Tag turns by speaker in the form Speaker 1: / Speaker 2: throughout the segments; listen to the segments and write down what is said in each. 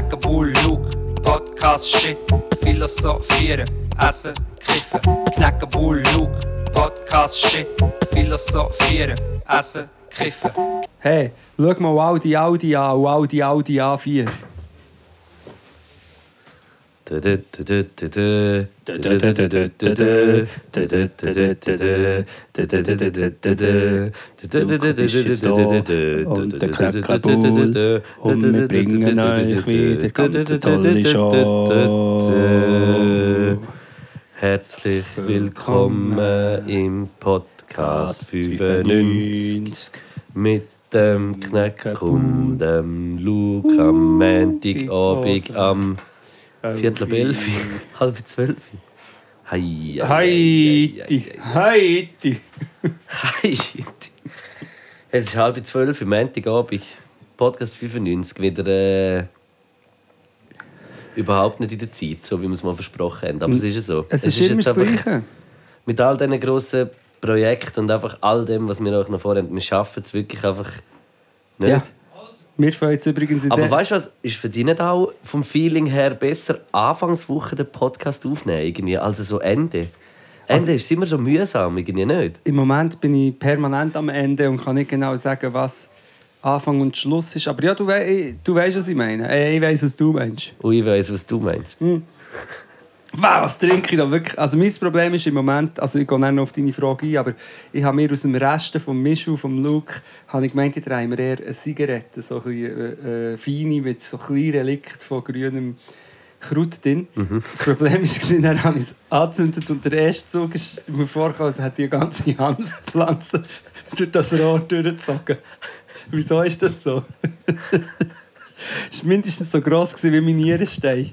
Speaker 1: Knacken, Bull, Luke, Podcast, Shit, Philosophieren, Essen, Kiffen. Knacken, Bull, Luke, Podcast, Shit, Philosophieren, Essen, Kiffen.
Speaker 2: Hey, schau mal Audi Audi an Audi Audi A4.
Speaker 3: Und der Knackerbull. Und wir bringen euch wieder ganz tolle Show.
Speaker 4: Herzlich willkommen im Podcast 95 mit dem Knecker und dem Luke am Montagabend am Viertel ab elf, halb zwölf. Hei,
Speaker 2: Heidi, Heidi.
Speaker 4: Heidi. Es ist halb zwölf, am Montagabend. Podcast 95 wieder äh, überhaupt nicht in der Zeit, so wie wir es mal versprochen haben. Aber es ist ja so.
Speaker 2: Es ist immer
Speaker 4: jetzt
Speaker 2: das Gleiche.
Speaker 4: mit all diesen grossen Projekten und einfach all dem, was wir euch noch vorhaben, wir schaffen es wirklich einfach nicht.
Speaker 2: Ja. Wir fangen jetzt übrigens in
Speaker 4: Aber weißt du was, ist für dich nicht auch vom Feeling her besser, Anfangswoche den Podcast aufnehmen, irgendwie, als so Ende?
Speaker 2: Also
Speaker 4: Ende ist immer so mühsam, irgendwie nicht?
Speaker 2: Im Moment bin ich permanent am Ende und kann nicht genau sagen, was Anfang und Schluss ist. Aber ja, du, wei du weißt, was ich meine. Äh, Ich weiß, was du meinst.
Speaker 4: Und ich weiss, was du meinst.
Speaker 2: Wow, was trinke ich da wirklich? Also mein Problem ist im Moment, also ich gehe nicht noch auf deine Frage ein, aber ich habe mir aus dem Resten vom Michu, vom Luke, habe ich gemeint, ich drehe mir eher eine Zigarette, so ein bisschen, äh, äh, feine, mit so kleinen Relikt von grünem Kraut drin. Das Problem war, dann habe ich es angezündet und der erste Zug ist mir vorgekommen, als hätte eine ganze Hanfpflanze durch das Rohr durchgezogen. Wieso ist das so? Es war mindestens so gross wie mein Nierenstein.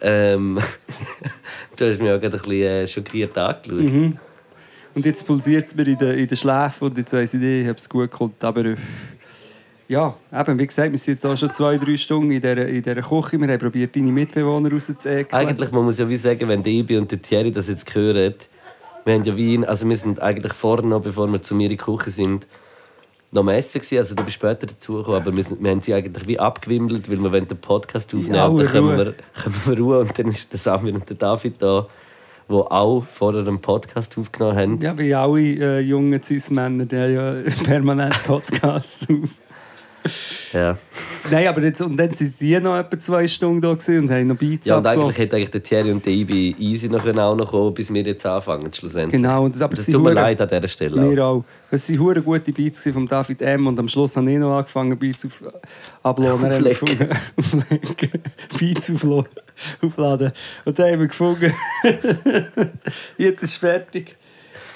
Speaker 4: Ähm, du hast mich auch gerade ein bisschen äh, schockiert angeschaut.
Speaker 2: Mhm. Und jetzt pulsiert es mir in den, in den Schläfen und jetzt weiss ich nicht, ich habe es gut geholt. Aber äh, ja, eben, wie gesagt, wir sind jetzt schon zwei, drei Stunden in dieser, in dieser Küche. Wir haben probiert, deine Mitbewohner rauszuekeln.
Speaker 4: Eigentlich, man muss ja wie sagen, wenn der Ibi und der Thierry das jetzt hören, wir haben ja wie, also wir sind eigentlich noch, bevor wir zu mir in die Küche sind, noch am Essen gewesen. Also du bist später dazugekommen, aber wir, sind, wir haben sie eigentlich wie abgewimmelt, weil wir wollen den Podcast aufnehmen
Speaker 2: Ja,
Speaker 4: dann können wir, können wir Ruhe und dann ist der Samir und der David da, die auch vorher einen Podcast aufgenommen haben.
Speaker 2: Ja, wie alle äh, jungen Cis-Männer, die haben ja permanent Podcasts auf.
Speaker 4: Ja,
Speaker 2: Nein, aber jetzt, und dann sind die noch etwa zwei Stunden da und haben noch Beats
Speaker 4: ja und eigentlich
Speaker 2: abgelassen.
Speaker 4: hätte eigentlich der Thierry und der Ibi easy noch können auch noch kommen, bis wir jetzt anfangen schlussendlich.
Speaker 2: Genau, und das, aber
Speaker 4: Das tut mir leid an dieser Stelle. auch.
Speaker 2: Wir auch. Es waren hure gute Beats von David M. Und am Schluss habe ich noch angefangen, Beats auf, abladen. Haben
Speaker 4: Auflegen.
Speaker 2: gefunden- Auflegen. Beats aufladen. Und dann haben wir gefunden, jetzt ist es fertig.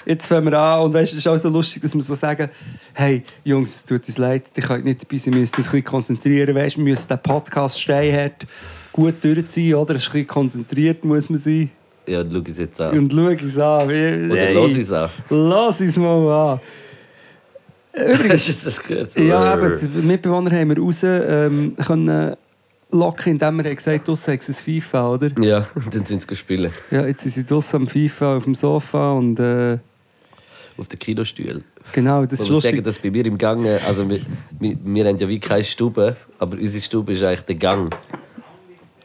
Speaker 2: Jetzt fangen wir an. Und weißt, du, es ist auch so lustig, dass wir so sagen: Hey, Jungs, es tut uns leid, ich kann nicht dabei sein, wir müssen uns ein bisschen konzentrieren. Weißt, wir müssen den Podcast steinhart gut durchziehen, oder? Es ist ein bisschen konzentriert, muss man sein.
Speaker 4: Ja, schau es jetzt an.
Speaker 2: Und schau es an. Wie,
Speaker 4: Oder
Speaker 2: hey,
Speaker 4: los es an.
Speaker 2: Lass es mal an. Übrigens,
Speaker 4: du das? So,
Speaker 2: ja,
Speaker 4: äh,
Speaker 2: aber die Mitbewohner haben wir raus ähm, können locken, indem wir haben gesagt draussen haben sie ein FIFA, oder?
Speaker 4: Ja, dann sind sie gespielt.
Speaker 2: Ja, jetzt sind sie draussen am FIFA auf dem Sofa und äh,
Speaker 4: Auf den Kinostühlen.
Speaker 2: genau, das
Speaker 4: Ich
Speaker 2: ist
Speaker 4: muss sagen,
Speaker 2: lustig.
Speaker 4: dass bei mir im Gang, also wir, wir, wir haben ja wie keine Stube, aber unsere Stube ist eigentlich der Gang.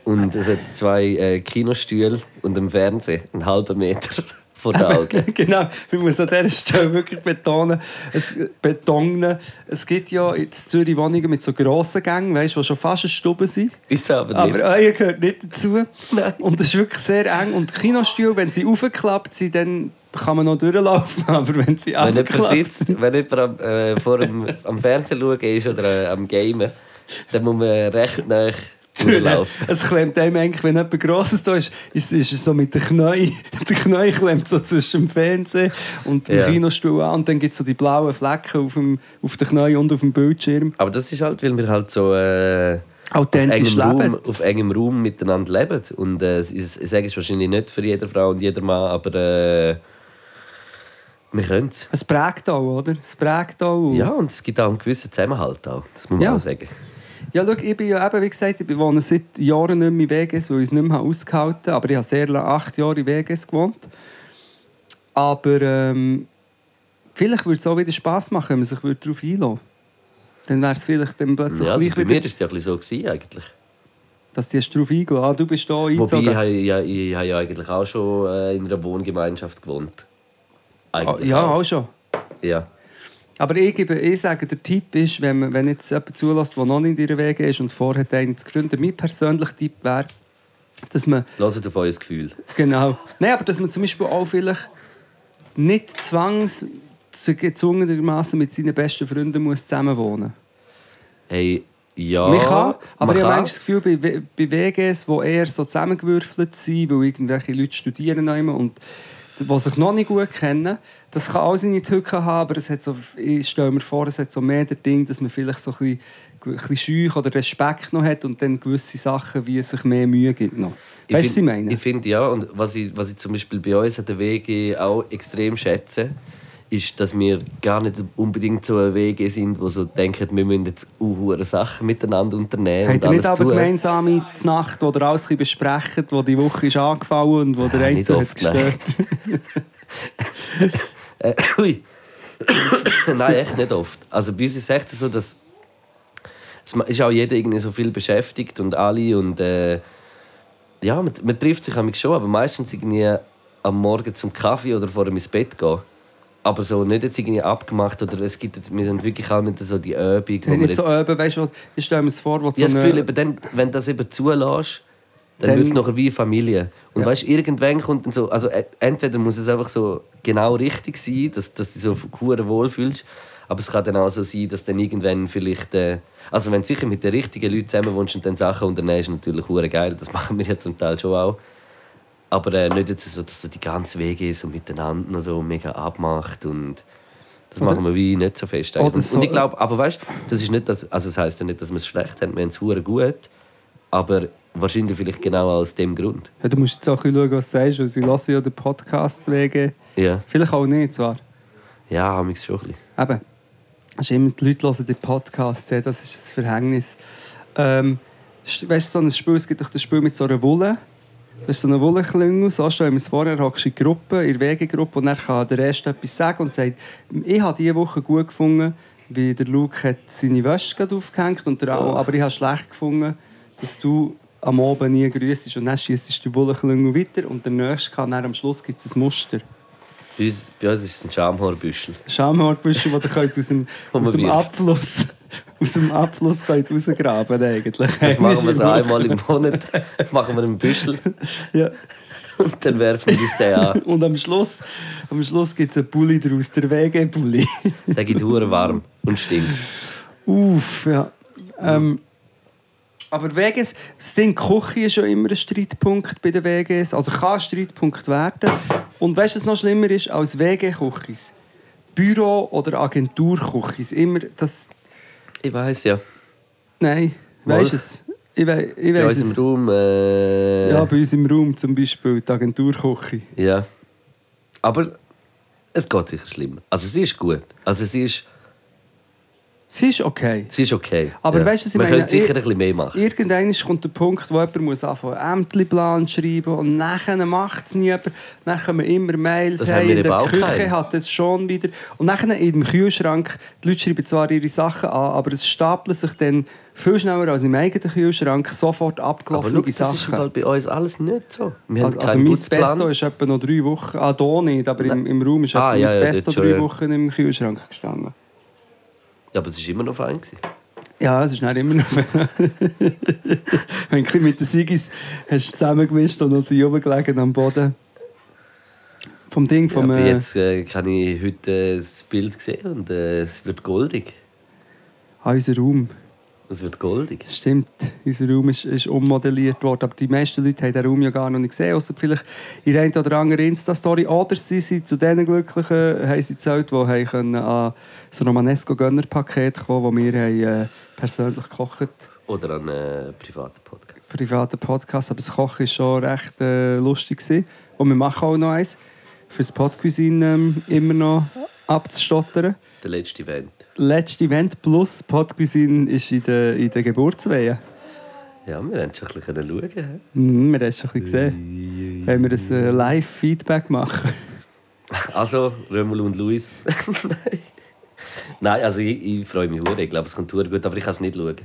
Speaker 4: Und es hat zwei äh, Kinostühle und einen Fernseher, einen halben Meter vor den Augen.
Speaker 2: genau, wir müssen an dieser Stelle wirklich betonen, es, betonen, es gibt ja in Zürich Wohnungen mit so grossen Gängen, weißt, die schon fast eine Stube sind.
Speaker 4: Ist aber nicht.
Speaker 2: Aber euer gehört nicht dazu.
Speaker 4: Nein.
Speaker 2: Und das ist wirklich sehr eng. Und Kinostühle, wenn sie aufgeklappt sind, dann kann man noch durchlaufen. Aber wenn sie
Speaker 4: wenn jemand sitzt, wenn jemand am, äh, vor dem, am Fernsehen schauen ist oder äh, am Gamen, dann muss man recht nah durchlaufen.
Speaker 2: Es klemmt einem eigentlich, wenn etwas Grosses da ist, ist, ist es so mit den Knien. Der Knie klemmt so zwischen dem Fernsehen und dem
Speaker 4: Ja.
Speaker 2: Kinostuhl an. Und dann gibt es so die blauen Flecken auf, dem, auf den Knien und auf dem Bildschirm.
Speaker 4: Aber das ist halt, weil wir halt so äh, auf,
Speaker 2: Authentisch
Speaker 4: engem
Speaker 2: leben.
Speaker 4: Raum, auf engem Raum miteinander leben. Und äh, ist- ich sage es wahrscheinlich nicht für jede Frau und jeder Mann, aber äh, wir können es.
Speaker 2: Es prägt auch, oder? Es prägt auch.
Speaker 4: Ja, und es gibt auch einen gewissen Zusammenhalt auch. Das muss man
Speaker 2: Ja.
Speaker 4: auch sagen.
Speaker 2: Ja, schau, ich bin ja eben, wie gesagt, ich wohne seit Jahren nicht mehr in WGS, weil ich es nicht mehr ausgehalten habe. Aber ich habe sehr lange, acht Jahre in WGS gewohnt. Aber ähm, vielleicht würde es auch wieder Spass machen, wenn man sich darauf einlassen würde. Dann wäre es vielleicht dann plötzlich
Speaker 4: Ja, also
Speaker 2: gleich
Speaker 4: bei
Speaker 2: wieder,
Speaker 4: mir war es ja ein bisschen so gewesen, eigentlich.
Speaker 2: dass die hast darauf eingeladen ah, du bist da eingezogen.
Speaker 4: Wobei, ich, ja, ich habe ja eigentlich auch schon äh, in einer Wohngemeinschaft gewohnt. Eigentlich
Speaker 2: ja, auch schon.
Speaker 4: Ja.
Speaker 2: Aber ich, gebe, ich sage, der Tipp ist, wenn, man, wenn jetzt jemand zulässt, der noch nicht in ihrer Wege ist und vorhat, einen zu gründen, mein persönlicher Tipp wäre, dass man
Speaker 4: Hört auf euer Gefühl.
Speaker 2: Genau. Nein, aber dass man zum Beispiel auch vielleicht nicht zwangs gezwungenermaßen mit seinen besten Freunden muss zusammenwohnen
Speaker 4: Hey, ja.
Speaker 2: Man kann, aber
Speaker 4: man
Speaker 2: ich habe manchmal das Gefühl, bei, bei WGs, die eher so zusammengewürfelt sind, weil irgendwelche Leute studieren noch immer und die sich noch nicht gut kennen, das kann auch seine Tücken haben, aber es hat so, ich stelle mir vor, es hat so mehr das Ding, dass man vielleicht so ein bisschen, ein bisschen scheu oder Respekt noch hat und dann gewisse Sachen, wie es sich mehr Mühe gibt noch.
Speaker 4: Ich
Speaker 2: Weißt du, was ich meine?
Speaker 4: Ich finde ja, und was ich, was ich zum Beispiel bei uns an der WG auch extrem schätze, ist, dass wir gar nicht unbedingt so eine WG sind, wo so denken, wir müssen jetzt uhure Sachen miteinander unternehmen
Speaker 2: Habt ihr nicht aber
Speaker 4: tun.
Speaker 2: gemeinsame Nacht, wo ihr alles ein besprecht, wo die Woche ist angefallen und wo der
Speaker 4: Ja,
Speaker 2: so hat gestört?
Speaker 4: Äh, ui. Nein, echt nicht oft. Also bei uns ist es echt so, dass es ist auch jeder irgendwie so viel beschäftigt und alle und äh, ja, man, man trifft sich schon, aber meistens irgendwie am Morgen zum Kaffee oder vor dem ins Bett gehen. Aber so nicht jetzt irgendwie abgemacht oder es gibt jetzt, wir sind wirklich auch nicht so die Übung, wo
Speaker 2: nicht so öben, weißt du, ich stelle mir es vor, wo
Speaker 4: ich
Speaker 2: so
Speaker 4: habe das Gefühl, eben dann, wenn du das eben zulässt, dann,
Speaker 2: Dann-
Speaker 4: wird es nachher wie Familie. Und
Speaker 2: Ja.
Speaker 4: weißt, irgendwann kommt dann so, also äh, entweder muss es einfach so genau richtig sein, dass, dass du dich so hure wohl fühlst, aber es kann dann auch so sein, dass dann irgendwann vielleicht, äh, also wenn du sicher mit den richtigen Leuten zusammen wohnst und dann Sachen unternimmst, ist natürlich hure geil, das machen wir ja zum Teil schon auch. Aber äh, nicht jetzt so, dass so die ganze Wege so miteinander so mega abmacht und das
Speaker 2: Oder-
Speaker 4: machen wir wie nicht so fest. Und, und ich glaube, aber weißt, das ist nicht, dass, also das heißt ja nicht, dass wir es schlecht haben, wir haben es hure gut, aber wahrscheinlich vielleicht genau aus dem Grund.
Speaker 2: Ja, du musst jetzt auch ein bisschen schauen, was du sagst, weil sie hören ja den Podcast wegen.
Speaker 4: Ja,
Speaker 2: Vielleicht auch nicht, zwar.
Speaker 4: ja, haben schon ein bisschen.
Speaker 2: Eben. Ist immer, die Leute hören den Podcast, das ist das Verhängnis. Ähm, weißt du, so ein Spiel, es gibt doch das Spiel mit so einer Wolle. Das ist so eine Wollenklingel, so stellen wir es vor, er hockst in Gruppe, in der Wegegruppe und dann kann der Erste etwas sagen und sagt, ich habe diese Woche gut gefunden, wie der Luke hat seine Wäsche aufgehängt und der
Speaker 4: Oh.
Speaker 2: aber ich habe schlecht gefunden, dass du am Abend nie grüßt und dann schießt du die Wollenklingel weiter und der Nächste kann dann am Schluss gibt es ein Muster.
Speaker 4: Bei uns, bei uns ist es ein Schamhaarbüschel.
Speaker 2: Schamhaarbüschel, ihr könnt aus dem, aus dem. Abfluss, aus dem Abfluss könnt rausgraben eigentlich.
Speaker 4: Das machen wir so
Speaker 2: Einmal
Speaker 4: im Monat, machen wir einen Büschel
Speaker 2: Ja.
Speaker 4: und dann werfen wir uns den an.
Speaker 2: Und am Schluss, am Schluss gibt es einen Pulli daraus, der WG-Pulli.
Speaker 4: Der gibt hure warm und stinkt.
Speaker 2: Uff, ja. Ähm, aber WGs, das Ding Küche ist ja immer ein Streitpunkt bei den WGs. Also kann ein Streitpunkt werden. Und weißt du, was noch schlimmer ist als WG-Küchis? Büro- oder Agenturküchis. Immer das.
Speaker 4: Ich weiß ja.
Speaker 2: Nein, weißt du es? Ich, wei ich
Speaker 4: Bei
Speaker 2: weiß
Speaker 4: uns im
Speaker 2: es.
Speaker 4: Raum. Äh,
Speaker 2: Ja, bei uns im Raum zum Beispiel, die Agenturküche.
Speaker 4: Ja. Aber es geht sicher schlimmer. Also sie ist gut. Also sie ist,
Speaker 2: Sie ist okay.
Speaker 4: sie ist okay.
Speaker 2: Aber
Speaker 4: ja.
Speaker 2: weißt du,
Speaker 4: Man
Speaker 2: meine?
Speaker 4: könnte sicher
Speaker 2: Ich-
Speaker 4: ein bisschen mehr machen.
Speaker 2: Irgendwann kommt der Punkt, wo jemand muss anfangen Ämterplan schreiben und nachher macht es niemand. Dann kommen immer Mails,
Speaker 4: Das
Speaker 2: hey, in der Küche
Speaker 4: keine.
Speaker 2: hat es schon wieder. Und nachher im Kühlschrank, die Leute schreiben zwar ihre Sachen an, aber es stapeln sich dann viel schneller als im eigenen Kühlschrank sofort
Speaker 4: Aber
Speaker 2: abgelaufene
Speaker 4: schau, das ist
Speaker 2: Sachen.
Speaker 4: Bei uns alles nicht so. Wir
Speaker 2: also, also
Speaker 4: keinen
Speaker 2: mein. Pesto ist etwa noch drei Wochen, ah, hier nicht, aber im, im Raum ist
Speaker 4: Ah,
Speaker 2: etwa
Speaker 4: ja,
Speaker 2: mein
Speaker 4: ja, schon,
Speaker 2: drei. Wochen im Kühlschrank gestanden.
Speaker 4: Ja, aber es war immer noch fein. Gewesen.
Speaker 2: Ja, es ist nicht immer noch. Wenn du mit den Sigis hast zusammengemischt und dann sind sie oben gelegen am Boden. Vom Ding,
Speaker 4: Ja,
Speaker 2: vom.
Speaker 4: aber
Speaker 2: äh,
Speaker 4: jetzt äh, kann ich heute äh, das Bild sehen und äh, es wird goldig.
Speaker 2: ah, unser Raum.
Speaker 4: Es wird goldig.
Speaker 2: Stimmt, unser Raum ist, ist ummodelliert worden. Aber die meisten Leute haben den Raum ja gar noch nicht gesehen, außer vielleicht in der einen oder anderen Insta-Story. Oder sie sind zu den Glücklichen, haben sie gezählt, die haben können an das Romanesco-Gönner-Paket kommen, wo wir haben, äh, persönlich gekocht
Speaker 4: Oder an einen privaten Podcast.
Speaker 2: privaten Podcast, aber das Kochen war schon recht äh, lustig. Gewesen. Und wir machen auch noch eins, für das Podcuisine ähm, immer noch abzustottern.
Speaker 4: Der letzte Event.
Speaker 2: Letztes Event plus Podcuisine ist in der, in der Geburtsweihe.
Speaker 4: Ja, wir haben schon ein bisschen schauen.
Speaker 2: Mhm, wir haben es schon ein bisschen gesehen. Wenn wir ein äh, Live-Feedback machen.
Speaker 4: Also, Römmel und Luis. Nein, also ich, ich freue mich hure. Ich glaube, es kommt hure gut, aber ich kann es nicht schauen.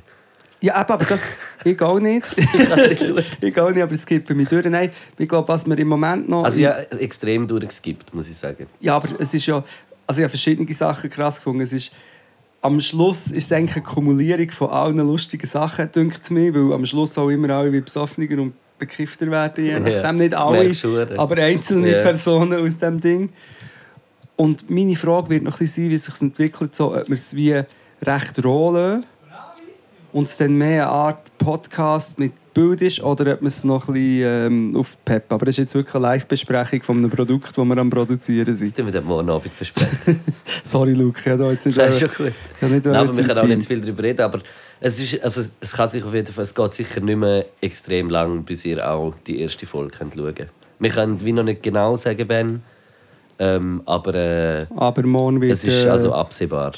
Speaker 2: Ja, eben, aber das, ich auch nicht.
Speaker 4: Ich kann es nicht schauen.
Speaker 2: ich auch nicht, aber es gibt bei mir durch. Nein, ich glaube, was wir im Moment noch...
Speaker 4: Also habe extrem durchgeskippt, muss ich sagen.
Speaker 2: Ja, aber es ist ja... Also ich habe verschiedene Sachen krass gefunden. Es ist, am Schluss ist es eigentlich eine Kumulierung von allen lustigen Sachen, denkt es mir, weil am Schluss auch immer alle wie besoffener und bekifter werden, je
Speaker 4: Ja,
Speaker 2: nachdem. Nicht
Speaker 4: das
Speaker 2: alle, aber einzelne
Speaker 4: Ja.
Speaker 2: Personen aus dem Ding. Und meine Frage wird noch ein bisschen sein, wie es sich entwickelt, so, ob wir es wie recht roh lassen und es dann mehr eine Art Podcast mit Bild ist oder ob man es noch ein bisschen ähm, aufpeppen. Aber das ist jetzt wirklich eine Live-Besprechung von einem Produkt, das wir am Produzieren sind.
Speaker 4: Das wir dann morgen Abend besprechen.
Speaker 2: Sorry, Luke, ich habe da jetzt nicht...
Speaker 4: Das ist schon gut.
Speaker 2: nicht
Speaker 4: Nein, aber wir können auch nicht viel darüber reden. Aber es, ist, also es kann sich auf jeden Fall, es geht sicher nicht mehr extrem lang, bis ihr auch die erste Folge könnt schauen könnt. Wir können wie noch nicht genau sagen, Ben. Ähm, aber äh,
Speaker 2: Aber morgen wird
Speaker 4: es ist
Speaker 2: äh,
Speaker 4: also absehbar.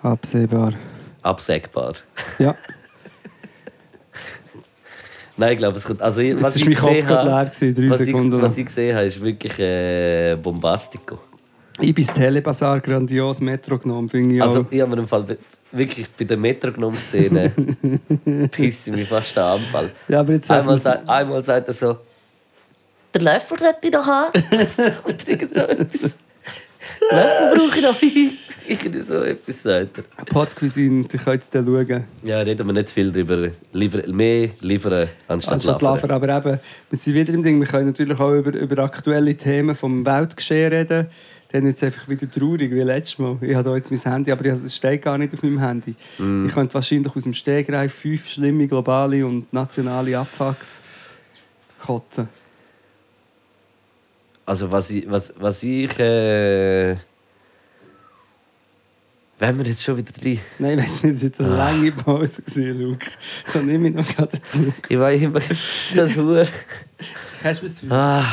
Speaker 2: absehbar.
Speaker 4: Absägbar.
Speaker 2: Ja,
Speaker 4: Nein, ich glaube, es kommt. Also,
Speaker 2: jetzt
Speaker 4: was
Speaker 2: ist
Speaker 4: ich gesehen habe,
Speaker 2: leer gewesen, drei
Speaker 4: was ich, was gesehen habe, ist wirklich äh, bombastico.
Speaker 2: Ibis Telebasar, grandios, Metro genommen, finde ich
Speaker 4: Also,
Speaker 2: auch.
Speaker 4: ich habe mir im Fall wirklich bei der Metronom-Szene pisse ich mich fast an Anfall.
Speaker 2: Ja, aber jetzt
Speaker 4: Einmal, sagt, einmal sagt er so, der Löffel sollte ich noch haben. Löffel brauche ich noch. Irgendwie so etwas sagt er.
Speaker 2: Podcuisine, könnt ihr dann schauen.
Speaker 4: Ja, reden wir nicht zu viel darüber. Lieber, mehr liefern anstatt
Speaker 2: Anstatt
Speaker 4: laufen.
Speaker 2: Lafer, aber eben, wir sind wieder im Ding, wir können natürlich auch über, über aktuelle Themen vom Weltgeschehen reden. Dann jetzt einfach wieder traurig wie letztes Mal. Ich habe jetzt mein Handy, aber ich- es steht gar nicht auf meinem Handy.
Speaker 4: Mm.
Speaker 2: Ich könnte wahrscheinlich aus dem Stegreif fünf schlimme globale und nationale Abfucks kotzen.
Speaker 4: Also was ich, was, was ich äh, wenn wir jetzt schon wieder drin.
Speaker 2: Nein, nicht, es war jetzt
Speaker 4: Ah.
Speaker 2: eine lange Pause, gewesen, Luke. Da nehme ich noch gerade dazu.
Speaker 4: Ich weiß immer, das Hure.
Speaker 2: Hast du es
Speaker 4: Ah,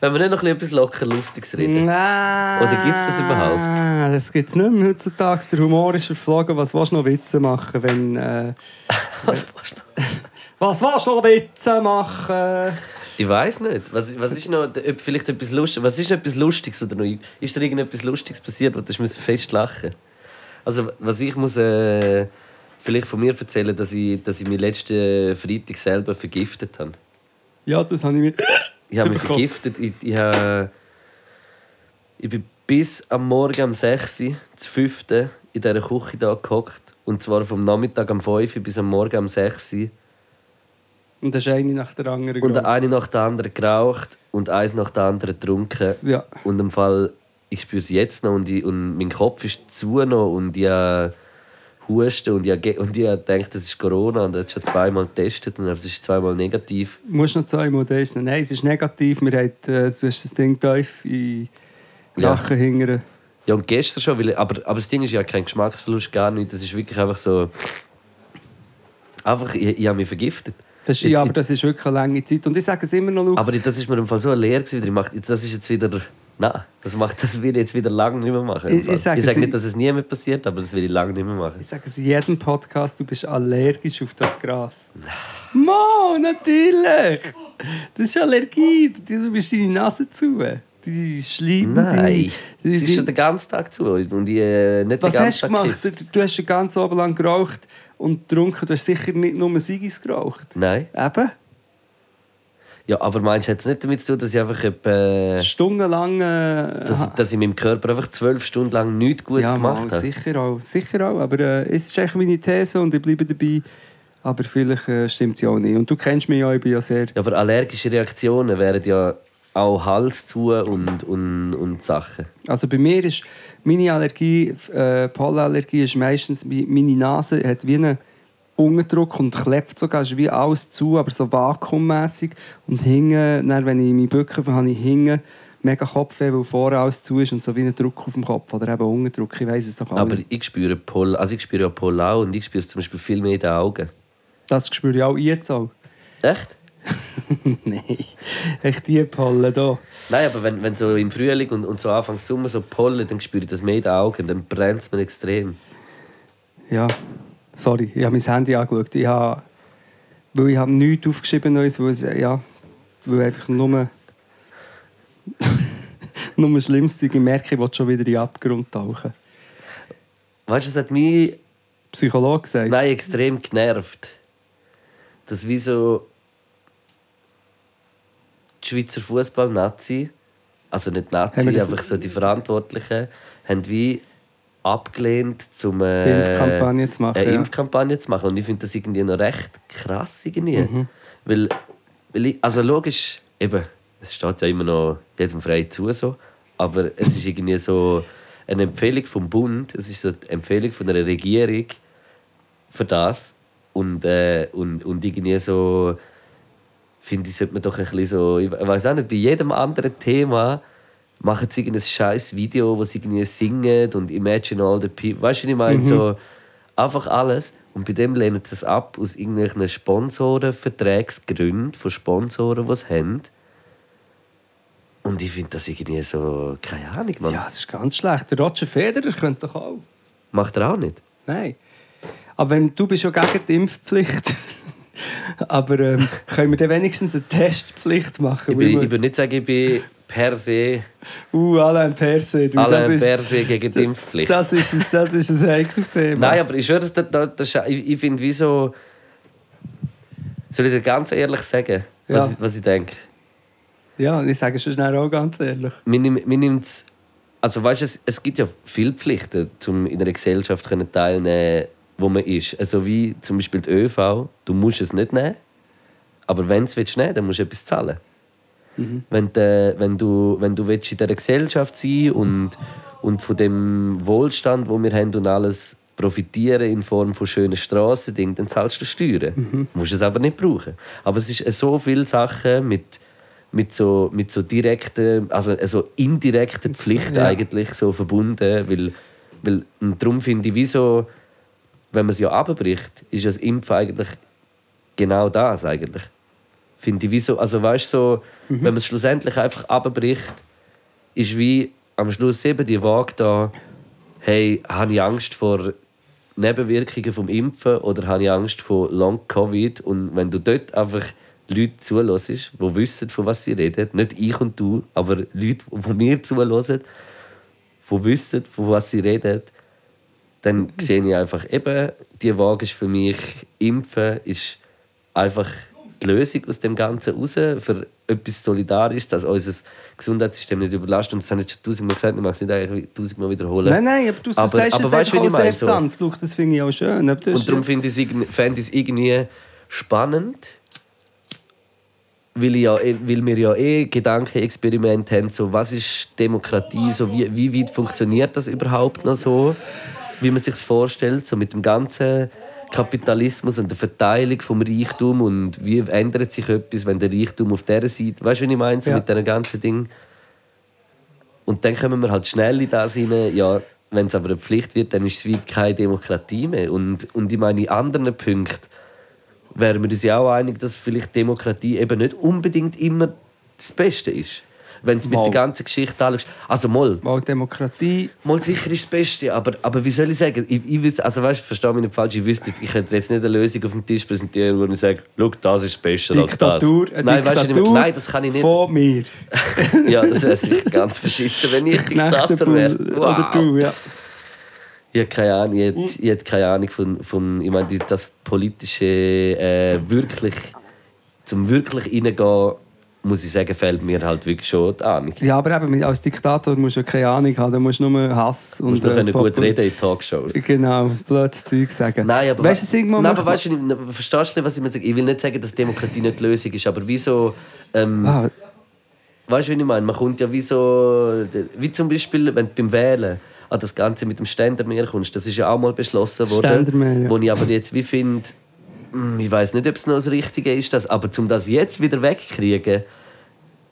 Speaker 4: wenn wir nicht noch ein bisschen etwas locker Luftiges reden.
Speaker 2: Nein.
Speaker 4: Oder gibt's das überhaupt?
Speaker 2: Das gibt es nicht mehr heutzutage. Der Humor ist verflogen. Was willst du noch Witze machen, wenn... Äh,
Speaker 4: Was willst du noch?
Speaker 2: was willst du noch Witze machen?
Speaker 4: Ich weiß nicht. Was, was ist noch vielleicht etwas Lustiges? Was ist noch etwas Lustiges oder noch? Ist da irgendetwas Lustiges passiert, wo du fest lachen? Also was ich muss äh, vielleicht von mir erzählen, dass ich, dass ich mich letzten Freitag selber vergiftet habe.
Speaker 2: Ja, das habe ich mir...
Speaker 4: Ich habe mich vergiftet. Ich, ich, habe, ich bin bis am Morgen um 6 Uhr, zu 5. in dieser Küche da gehockt. Und zwar vom Nachmittag um 5 Uhr bis am Morgen um 6 Uhr.
Speaker 2: Und das ist eine nach der anderen.
Speaker 4: Und
Speaker 2: geraucht.
Speaker 4: eine nach der anderen geraucht und eins nach der anderen getrunken.
Speaker 2: Ja.
Speaker 4: Und im Fall, ich spüre es jetzt noch und, ich, und mein Kopf ist zu noch und ich habe Husten und ich, habe und ich habe gedacht, das ist Corona und er hat schon zweimal getestet und es ist zweimal negativ.
Speaker 2: Du musst noch zweimal nehmen. Nein, es ist negativ. Wir haben, äh, du hast das Ding tief in
Speaker 4: Ja.
Speaker 2: Rachen hingern.
Speaker 4: Ja, und gestern schon, weil, aber, aber das Ding ist ja kein Geschmacksverlust, gar nicht. Das ist wirklich einfach so... Einfach, ich, ich habe mich vergiftet. Ich-
Speaker 2: ja, aber das ist wirklich eine lange Zeit. Und ich sage es immer noch, Luke.
Speaker 4: Aber das ist mir im Fall so leer gewesen. wieder. Ich mach- Das ist jetzt wieder... Nein, das, macht, das will ich jetzt wieder lange nicht mehr machen.
Speaker 2: Ich- ich sage
Speaker 4: ich sage nicht, dass es nie mehr passiert, aber das will ich lange nicht mehr machen.
Speaker 2: Ich sage es in jedem Podcast, du bist allergisch auf das Gras. Mo, natürlich! Das ist Allergie. Du bist deine Nase zu. Die Schleim.
Speaker 4: Nein,
Speaker 2: die,
Speaker 4: es ist schon den ganzen Tag zu und ich äh, nicht
Speaker 2: Was hast du gemacht? Du, du hast den ganzen Abend lang geraucht und getrunken. Du hast sicher nicht nur Sigis geraucht.
Speaker 4: Nein.
Speaker 2: Eben.
Speaker 4: Ja, aber meinst du, hat es nicht damit zu tun, dass ich einfach etwa,
Speaker 2: Stundenlang. Äh,
Speaker 4: dass, dass ich meinem Körper einfach zwölf Stunden lang nichts Gutes
Speaker 2: ja,
Speaker 4: gemacht
Speaker 2: mal,
Speaker 4: habe?
Speaker 2: sicher auch. Sicher auch. Aber äh, es ist eigentlich meine These und ich bleibe dabei. Aber vielleicht äh, stimmt sie auch nicht. Und du kennst mich ja, ich bin ja sehr.
Speaker 4: Ja, aber allergische Reaktionen wären ja auch Hals zu und, und, und Sachen.
Speaker 2: Also bei mir ist meine Allergie, äh, Pollenallergie, ist meistens meine Nase hat wie einen Unterdruck und klebt sogar, ist wie alles zu, aber so vakuummäßig und hinten, dann, wenn ich mich bücke, habe ich hinten mega Kopfweh, weil vorne alles zu ist und so wie ein Druck auf dem Kopf oder eben Unterdruck, ich weiß es doch auch
Speaker 4: Aber
Speaker 2: nicht.
Speaker 4: ich spüre Poll, also ich spüre ja Poll auch und ich spüre es zum Beispiel viel mehr in den Augen.
Speaker 2: Das spüre ich auch jetzt auch.
Speaker 4: Echt?
Speaker 2: Nein, echt die Pollen hier.
Speaker 4: Nein, aber wenn, wenn so im Frühling und, und so Anfang Sommer so Pollen, dann spüre ich das mehr in den Augen, dann brennt es mir extrem.
Speaker 2: Ja, sorry, ich habe mein Handy angeschaut. Ich habe, weil ich habe nichts aufgeschrieben, Neues, weil, es, ja, weil einfach nur, nur das Schlimmste, ich merke, ich will schon wieder in den Abgrund tauchen.
Speaker 4: weißt du, es hat mich
Speaker 2: Psychologe gesagt.
Speaker 4: nein, extrem genervt. Dass wie so die Schweizer Fußball-Nazi, also nicht Nazi, einfach so die Verantwortlichen, haben wie abgelehnt, um äh,
Speaker 2: Die Impfkampagne zu machen,
Speaker 4: Eine
Speaker 2: ja.
Speaker 4: Impfkampagne zu machen. Und ich finde das irgendwie noch recht krass. Irgendwie.
Speaker 2: Mhm.
Speaker 4: Weil, weil ich, also logisch, eben, es steht ja immer noch jedem frei zu, so, aber es ist irgendwie so eine Empfehlung vom Bund, es ist so die Empfehlung von einer Regierung für das. Und, äh, und, und irgendwie so, finde ich, sollte man doch ein bisschen so, ich weiß auch nicht, bei jedem anderen Thema machen sie irgendein scheiß Video, wo sie irgendwie singen und Imagine all the people. Weißt du, was ich meine? So, einfach alles. Und bei dem lehnen sie es ab aus irgendwelchen Sponsorenvertragsgründen von Sponsoren, die es haben. Und ich finde das irgendwie so, keine Ahnung, man.
Speaker 2: Ja, das ist ganz schlecht. Der Roger Federer könnte doch auch.
Speaker 4: Macht er auch nicht.
Speaker 2: Nein. Aber wenn, du bist ja gegen die Impfpflicht. Aber ähm, können wir dann wenigstens eine Testpflicht machen?
Speaker 4: Ich, bin, ich würde nicht sagen, ich bin per se,
Speaker 2: Uh, Alain Perse. Du,
Speaker 4: Alain
Speaker 2: ist,
Speaker 4: per se gegen die Impfpflicht.
Speaker 2: Das ist, ein, das ist ein heikles Thema.
Speaker 4: Nein, aber ich schwöre, das, das, das, ich, ich finde, wieso. Soll ich dir ganz ehrlich sagen, was,
Speaker 2: Ja.
Speaker 4: ich, was ich denke?
Speaker 2: Ja, ich sage es schon schnell auch ganz ehrlich.
Speaker 4: Mir, mir nimmt's, also weißt, es, es gibt ja viele Pflichten, um in einer Gesellschaft können teilnehmen wo man ist. Also wie zum Beispiel die ÖV, du musst es nicht nehmen, aber wenn du es nehmen dann musst du etwas zahlen. Wenn, du, wenn, du, wenn du willst in dieser Gesellschaft sein und, und von dem Wohlstand, wo wir haben und alles profitieren in Form von schönen Straßen, dann zahlst du Steuern. Du musst es aber nicht brauchen. Aber es ist so viele Sachen mit, mit, so, mit so direkten, also, also indirekten Pflichten
Speaker 2: Ja.
Speaker 4: eigentlich so verbunden. Weil, weil, und darum finde ich, wieso, wenn man es ja abbricht, ist das Impfen eigentlich genau das eigentlich. Finde ich, wieso, also weißt so, wenn man es schlussendlich einfach abbricht, ist wie am Schluss eben die Waage da, hey, habe ich Angst vor Nebenwirkungen vom Impfen oder habe ich Angst vor Long-Covid? Und wenn du dort einfach Leute zulässt, die wissen, von was sie reden, nicht ich und du, aber Leute, die mir zuhören, die wissen, von was sie reden, dann sehe ich einfach eben, die Waage ist für mich, Impfen ist einfach die Lösung aus dem Ganzen raus, für etwas Solidarisches, dass unser Gesundheitssystem nicht überlastet. Und das habe ich schon tausendmal gesagt, ich mag es nicht eigentlich tausendmal wiederholen.
Speaker 2: Nein, nein, aber du
Speaker 4: Aber-
Speaker 2: sagst
Speaker 4: aber
Speaker 2: es
Speaker 4: weißt
Speaker 2: einfach auch sehr
Speaker 4: So-
Speaker 2: sanft. Schau, das finde ich auch schön.
Speaker 4: Und darum finde ich es irgendwie- fände ich es irgendwie spannend, weil, ich ja, eh- weil wir ja eh Gedankenexperiment haben, so was ist Demokratie, so wie, wie weit funktioniert das überhaupt noch so, wie man sich vorstellt, so mit dem ganzen Kapitalismus und der Verteilung vom Reichtum und wie ändert sich etwas, wenn der Reichtum auf dieser Seite, weißt du, was ich meine, so
Speaker 2: Ja.
Speaker 4: mit diesen ganzen Dingen. Und dann kommen wir halt schnell in das rein, ja, wenn es aber eine Pflicht wird, dann ist es wie keine Demokratie mehr. Und, und ich meine, in anderen Punkten wären wir uns ja auch einig, dass vielleicht Demokratie eben nicht unbedingt immer das Beste ist. Wenn es mit der ganzen Geschichte anschaust. Also mal,
Speaker 2: Mal Demokratie.
Speaker 4: mal sicher ist das Beste, aber, aber wie soll ich sagen? Ich, ich wüs- also weißt, verstehe mich nicht falsch, ich wüsste, ich könnte jetzt nicht eine Lösung auf den Tisch präsentieren, wo ich sage, schau, das ist besser
Speaker 2: Diktatur,
Speaker 4: als das. Nein, weißt du,
Speaker 2: Diktatur
Speaker 4: nicht, nein, das kann ich nicht.
Speaker 2: von mir.
Speaker 4: Ja, das wäre sicher ganz verschissen, wenn ich Diktator wäre.
Speaker 2: Knechtenbull. Oder du, ja.
Speaker 4: Ich habe keine Ahnung, ich hätte, ich hätte keine Ahnung von, von ich meine, das politische äh, wirklich, zum wirklich reingehen, muss ich sagen, fehlt mir halt wirklich schon die Ahnung.
Speaker 2: Ja, aber eben, als Diktator musst du ja keine Ahnung haben. Du musst nur Hass
Speaker 4: Du musst
Speaker 2: und
Speaker 4: noch können gut reden in Talkshows.
Speaker 2: Genau, blödes Zeug sagen.
Speaker 4: Nein, aber,
Speaker 2: weißt du,
Speaker 4: nein, aber weißt du, verstehst du nicht, was ich mir sage? Ich will nicht sagen, dass Demokratie nicht die Lösung ist, aber wieso... Ähm,
Speaker 2: Ah,
Speaker 4: Weißt du, wie ich meine? Man kommt ja wie so. Wie zum Beispiel, wenn du beim Wählen an das Ganze mit dem Ständermeer kommst. Das ist ja auch mal beschlossen worden.
Speaker 2: Ständermeer, ja.
Speaker 4: Wo ich aber jetzt wie finde, ich weiß nicht, ob es noch das Richtige ist, das, aber um das jetzt wieder wegzukriegen,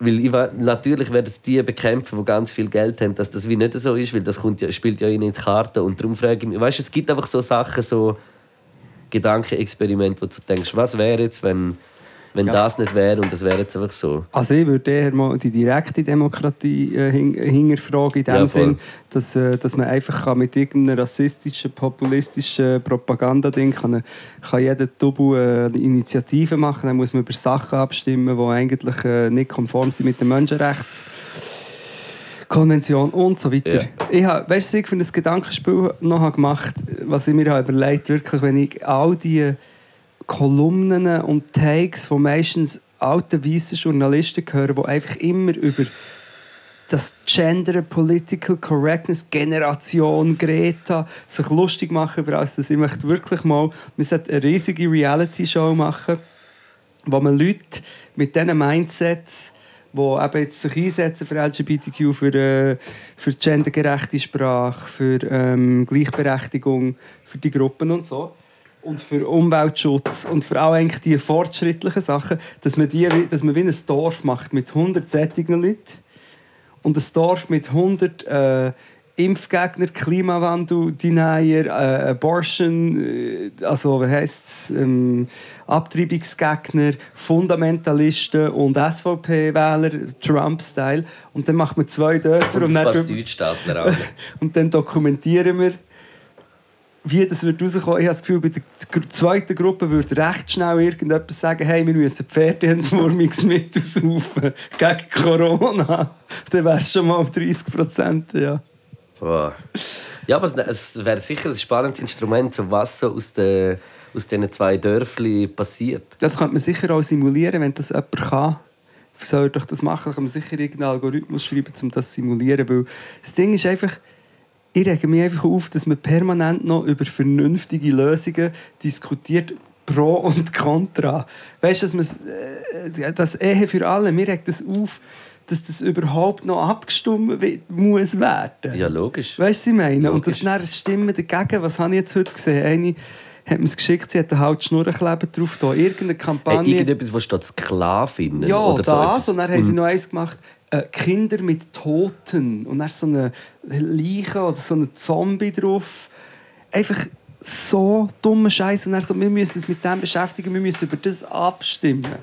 Speaker 4: weil ich, natürlich werden die bekämpfen, die ganz viel Geld haben, dass das wie nicht so ist, weil das kommt ja, spielt ja in die Karte. Und darum frage ich mich, weißt es gibt einfach so Sachen, so Gedankenexperimente, wo du denkst, was wäre jetzt, wenn, wenn
Speaker 2: Ja.
Speaker 4: das nicht wäre und das wäre jetzt einfach so.
Speaker 2: Also ich würde eher mal die direkte Demokratie äh, hin hinterfragen, in dem
Speaker 4: Ja.
Speaker 2: Sinn, dass, äh, dass man einfach kann mit irgendeinem rassistischen, populistischen Propagandading kann, kann jeder Double äh, eine Initiative machen, dann muss man über Sachen abstimmen, die eigentlich äh, nicht konform sind mit den Menschenrechten. Konvention und so weiter.
Speaker 4: Ja.
Speaker 2: Ich habe, weißt du, für ein Gedankenspiel noch gemacht was ich mir überlegt wirklich, wenn ich all die Kolumnen und Takes von meistens alten weißen Journalisten höre, die einfach immer über das Gender, Political Correctness, Generation Greta sich lustig machen über alles. Ich möchte wirklich mal, wir sollten eine riesige Reality-Show machen, wo man Leute mit diesen Mindsets, die eben jetzt sich einsetzen für LGBTQ, für, äh, für gendergerechte Sprache, für ähm, Gleichberechtigung, für die Gruppen und so und für Umweltschutz und für auch eigentlich die fortschrittlichen Sachen, dass man, die, wie- dass man wie ein Dorf macht mit 100 sättigen Leuten und ein Dorf mit 100 äh, Impfgegner, Klimawandel, Denier, äh, Abortion, äh, also wie heisst ähm, Abtreibungsgegner, Fundamentalisten und SVP-Wähler, Trump-Style. Und dann macht man zwei Dörfer
Speaker 4: Und
Speaker 2: und dann, und dann dokumentieren wir, wie das wird rauskommen. Ich habe das Gefühl, bei der zweiten Gruppe würde recht schnell irgendjemand sagen, hey, wir müssen Pferdeentwurmungsmittel saufen gegen Corona. Dann wäre es schon mal 30 Prozent, ja.
Speaker 4: Wow. Ja, aber es- wäre sicher ein spannendes Instrument, so was so aus, den, aus diesen zwei Dörfli passiert.
Speaker 2: Das könnte man sicher auch simulieren, wenn das jemand kann. Soll doch das machen, kann man sicher irgendeinen Algorithmus schreiben, um das zu simulieren. Weil das Ding ist einfach, ich rege mich einfach auf, dass man permanent noch über vernünftige Lösungen diskutiert, pro und contra. Weißt du, dass man äh, das Ehe für alle, mir regt das auf, dass das überhaupt noch abgestimmt wi- muss werden.
Speaker 4: Ja, logisch.
Speaker 2: Weißt du, was ich meine? Und das
Speaker 4: Logisch.
Speaker 2: dann Stimmen dagegen, was habe ich jetzt heute gesehen? Eine hat mir es geschickt, sie hat halt Schnurrenkleber drauf. Da. Irgendeine
Speaker 4: Hey,
Speaker 2: Kampagne.
Speaker 4: irgendetwas, wo steht Sklavinnen
Speaker 2: ja,
Speaker 4: oder so
Speaker 2: das.
Speaker 4: etwas.
Speaker 2: und dann haben sie noch eins gemacht, äh, Kinder mit Toten. Und dann so eine Leiche oder so ein Zombie drauf. Einfach so dumme Scheiße. Und dann so, wir müssen uns mit dem beschäftigen, wir müssen über das abstimmen.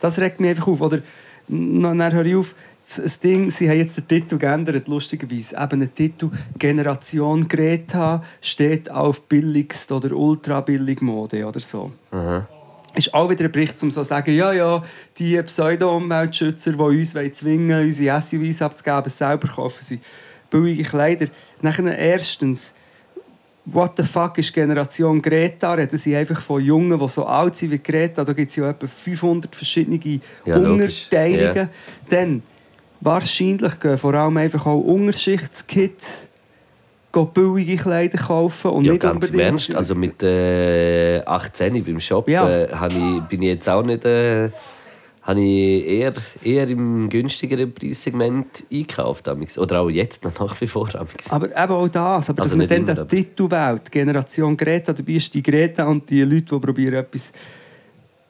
Speaker 2: Das regt mich einfach auf. Oder dann höre ich auf, das Ding, sie haben jetzt den Titel geändert, lustigerweise. Eben ein Titel «Generation Greta» steht auf billigst oder ultra-billig-Mode oder so
Speaker 4: Aha.
Speaker 2: Ist auch wieder ein Bericht, um so zu sagen, ja, ja, die Pseudo-Umweltschützer, die uns wollen zwingen unsere SUVs abzugeben, selber kaufen sie billige Kleider. Nachher erstens, what the fuck ist Generation Greta? Reden sie einfach von Jungen, die so alt sind wie Greta. Da gibt es ja etwa 500 verschiedene
Speaker 4: Ja.
Speaker 2: Unterteilungen.
Speaker 4: Ja.
Speaker 2: Dann, wahrscheinlich gehen vor allem einfach auch Unterschichtskids billige Kleider kaufen und
Speaker 4: Ja,
Speaker 2: nicht
Speaker 4: ganz
Speaker 2: unbedingt...
Speaker 4: Ernst. Also mit äh, 18 beim Shop
Speaker 2: Ja.
Speaker 4: äh, ich, bin ich jetzt auch nicht... Äh, habe ich eher, eher im günstigeren Preissegment eingekauft. Oder auch jetzt noch nach wie vor.
Speaker 2: Aber eben auch das, aber
Speaker 4: Also
Speaker 2: dass man dann
Speaker 4: immer,
Speaker 2: den Titel wählt, Generation Greta, dabei ist die Greta und die Leute, die probieren, etwas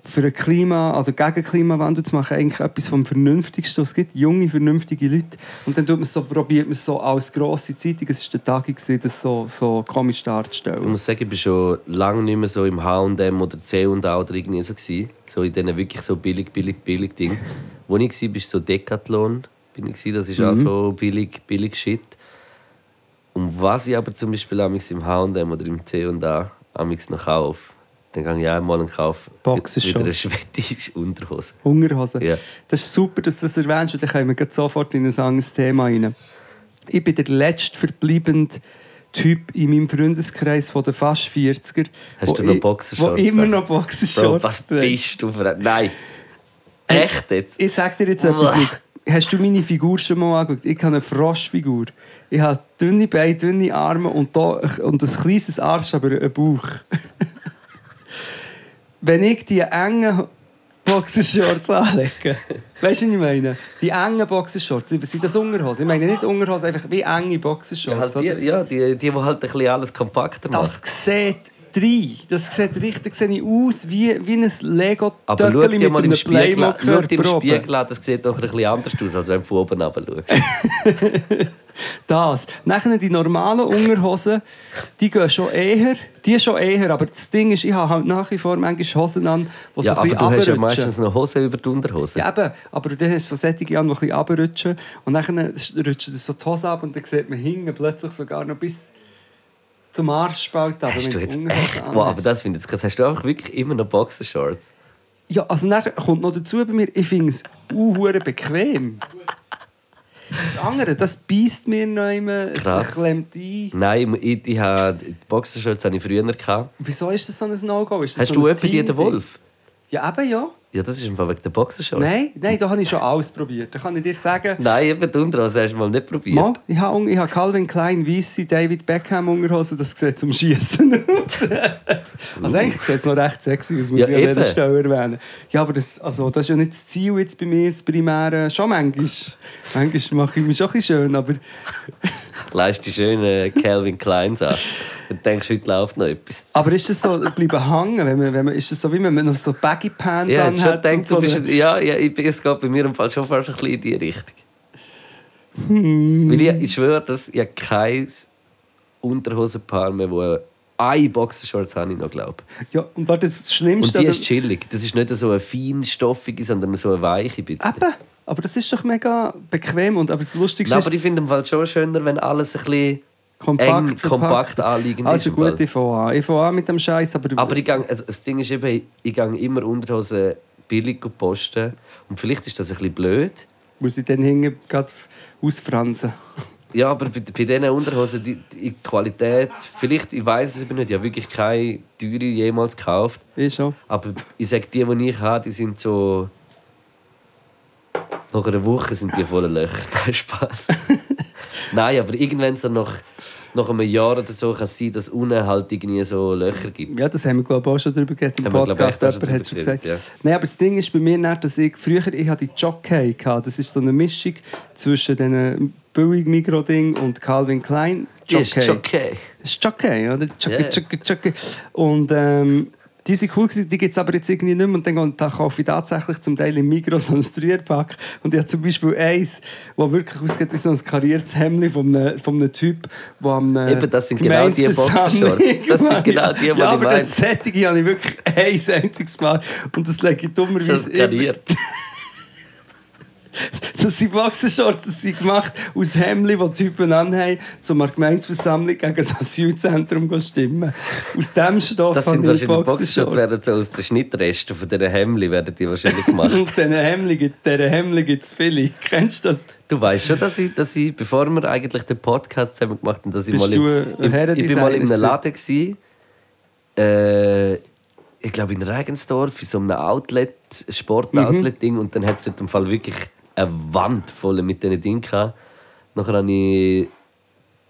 Speaker 2: für ein Klima, also gegen Klimawandel zu machen, eigentlich etwas vom Vernünftigsten. Es gibt junge, vernünftige Leute. Und dann tut man so, probiert man es so als grosse Zeitung, es war der Tag, gewesen, das so, so komisch
Speaker 4: Ich
Speaker 2: darzustellen.
Speaker 4: muss sagen, ich war schon lange nicht mehr so im H&M oder C&A oder irgendwie so gewesen. So in diesen wirklich so billig, billig, billig Ding. Wo ich war, war so Decathlon. Bin ich das ist auch so billig, billig Shit. Und was ich aber zum Beispiel im H&M oder im C&A noch kaufe, dann gehe ich einmal und kaufe
Speaker 2: Boxershorts.
Speaker 4: wieder eine schwedische Unterhose.
Speaker 2: Hungerhose.
Speaker 4: Ja.
Speaker 2: Das ist super, dass du das erwähnst, und dann kommen wir sofort in ein anderes Thema rein. Ich bin der letzte verbleibende Typ in meinem Freundeskreis von den fast 40er.
Speaker 4: Hast du noch
Speaker 2: ich-
Speaker 4: Boxershorts
Speaker 2: Wo immer noch
Speaker 4: Bro,
Speaker 2: Boxershorts
Speaker 4: was
Speaker 2: trägt.
Speaker 4: bist du für ein... Nein! Echt jetzt?
Speaker 2: Ich sag dir jetzt etwas. Luke. Hast du meine Figur schon mal angeschaut? Ich habe eine Froschfigur. Ich habe dünne Beine, dünne Arme und, da, und ein kleines Arsch, aber einen Bauch. Wenn ich die engen Boxershorts anlege, weißt du, was ich meine? Die engen Boxershorts, sind das Unterhosen? Ich meine nicht Unterhosen, einfach wie enge
Speaker 4: Ja,
Speaker 2: Boxershorts.
Speaker 4: halt
Speaker 2: oder?
Speaker 4: die, ja, die, die, die halt ein bisschen alles kompakter machen.
Speaker 2: Das sieht rein. Das sieht richtig sehe ich aus wie, wie ein lego
Speaker 4: Aber schau
Speaker 2: Töckeli
Speaker 4: dir
Speaker 2: mit
Speaker 4: mal
Speaker 2: einem
Speaker 4: Spiegel, schau im. Spiegel an, das sieht doch ein bisschen anders aus, als wenn du von oben runter schaust.
Speaker 2: Das. Nachher die normalen Unterhosen, die gehen schon eher. Die schon eher, aber das Ding ist, ich habe halt nach wie vor manchmal Hosen an, die so
Speaker 4: Ja,
Speaker 2: ein
Speaker 4: aber
Speaker 2: bisschen
Speaker 4: du hast ja meistens noch Hose über die Unterhose.
Speaker 2: Ja, eben. Aber dann hast du so Sättige an, die ein bisschen runterrutschen. Und dann rutscht das so die Hose ab und dann sieht man hinten plötzlich sogar noch bis zum Arschspalt. ab,
Speaker 4: Hast
Speaker 2: wenn
Speaker 4: du jetzt echt... Wow, aber das finde ich jetzt. Hast du einfach wirklich immer noch Boxershorts?
Speaker 2: Ja, also dann kommt noch dazu bei mir, ich finde es unhure bequem. Das andere, das beißt mir noch immer, es klemmt ein.
Speaker 4: Nein, ich, ich habe die Boxershorts habe ich früher gehabt.
Speaker 2: Wieso ist das so ein No-Go?
Speaker 4: Hast
Speaker 2: so
Speaker 4: du etwa die den
Speaker 2: Team-Ding?
Speaker 4: Wolf?
Speaker 2: Ja, eben ja.
Speaker 4: Ja, das ist im Fall wegen der Boxershorts.
Speaker 2: Nein, nein, da habe ich schon alles probiert. Da kann ich dir sagen,
Speaker 4: Nein, eben die Unterhose hast du mal nicht probiert.
Speaker 2: Mal, ich habe ich habe Calvin Klein weisse David Beckham Unterhose, das sieht zum Schießen aus. also eigentlich sieht es noch recht sexy aus, muss
Speaker 4: Ja,
Speaker 2: ich an dieser
Speaker 4: eben.
Speaker 2: Stelle erwähnen. Ja, aber das, also, das ist ja nicht das Ziel jetzt bei mir, das Primäre. Schon manchmal. Manchmal mache ich mich schon ein bisschen schön, aber
Speaker 4: Leist die schönen Calvin Kleins an. Und denkst, heute läuft noch etwas.
Speaker 2: Aber ist das so, bleiben hängen? Wenn man, wenn man, ist das so, wie wenn man noch so Baggy Pants
Speaker 4: Ja,
Speaker 2: anhat?
Speaker 4: schon gedacht,
Speaker 2: so
Speaker 4: bist, ja, ja, es geht bei mir im Fall schon fast ein bisschen in die Richtung.
Speaker 2: Hm.
Speaker 4: Weil ich, ich schwöre, dass ich kein Unterhosenpaar mehr, wo eine Boxershorts habe ich noch glaube.
Speaker 2: ja, und warte, das
Speaker 4: Und
Speaker 2: Schlimmste...
Speaker 4: die
Speaker 2: oder-
Speaker 4: ist chillig. Das ist nicht so eine feinstoffige, sondern so eine weiche. Bisschen.
Speaker 2: Eben, aber das ist doch mega bequem und aber das Lustigste
Speaker 4: Nein,
Speaker 2: ist
Speaker 4: aber ich finde im Fall schon schöner, wenn alles ein bisschen
Speaker 2: kompakt,
Speaker 4: eng, kompakt anliegend
Speaker 2: Also
Speaker 4: ist. Fall.
Speaker 2: gut, ich fange an mit dem Scheiß, aber...
Speaker 4: Aber ich gang, also das Ding ist eben, ich gehe immer Unterhosen billig posten. Und vielleicht ist das ein bisschen blöd.
Speaker 2: muss ich dann hinten gerade ausfransen.
Speaker 4: Ja, aber bei, bei diesen Unterhosen, die, die Qualität, vielleicht, ich weiß es eben nicht, ich habe wirklich keine teure jemals gekauft.
Speaker 2: Ich schon.
Speaker 4: Aber ich sage, die, die ich habe, die sind so. Nach einer Woche sind die voller Löcher. Kein Spaß. Nein, aber irgendwann so nach, nach einem Jahr oder so kann es sein, dass unten halt irgendwie so Löcher gibt.
Speaker 2: Ja, das haben wir glaube ich auch schon darüber geredet im Podcast. Jemand hat schon gesagt.
Speaker 4: geredet,
Speaker 2: Nein, aber das Ding ist bei mir nicht, dass ich früher ich hatte die Jockey hatte. Das ist so eine Mischung zwischen den billig Migro Ding und Calvin Klein.
Speaker 4: Die ist schon okay.
Speaker 2: Das ist Jockey, oder? Jockey,
Speaker 4: Ja.
Speaker 2: Jockey, Jockey. Und ähm, die sind cool, gewesen, die gibt es aber jetzt irgendwie nicht mehr. Und dann da kaufe ich tatsächlich zum Teil im Migros so ein Dreierpack. Und ich habe zum Beispiel eins, das wirklich aussieht wie so ein kariertes Hemd von einem, von einem Typ, der am äh,
Speaker 4: Eben, das sind genau die Boxershorts. Das sind genau die, die
Speaker 2: ja,
Speaker 4: ich
Speaker 2: aber
Speaker 4: meine.
Speaker 2: das Sättige habe ich wirklich ein einziges Mal. Und das lege ich dummerweise
Speaker 4: Das kariert.
Speaker 2: Das sind Boxershorts, das sind gemacht aus Hemdli, die Typen anhaben, um an der Gemeinsversammlung gegen das Asylzentrum zu stimmen. Aus dem Stoff
Speaker 4: Das sind
Speaker 2: ich
Speaker 4: wahrscheinlich Boxershorts, werden so aus den Schnittresten von diesen Hemli werden die wahrscheinlich gemacht.
Speaker 2: Und diesen Hemdli gibt es viele. Kennst du das?
Speaker 4: Du weißt schon, dass ich, dass ich, bevor wir eigentlich den Podcast zusammen gemacht haben, dass ich
Speaker 2: Bist
Speaker 4: mal, im,
Speaker 2: ein
Speaker 4: im, ich bin mal in einem Laden gsi, äh, ich glaube in Regensdorf, in so einem Outlet, Sport-Outlet-Ding, und dann hat es in dem Fall wirklich eine Wand voll mit diesen Dingen gehabt. Nachher habe ich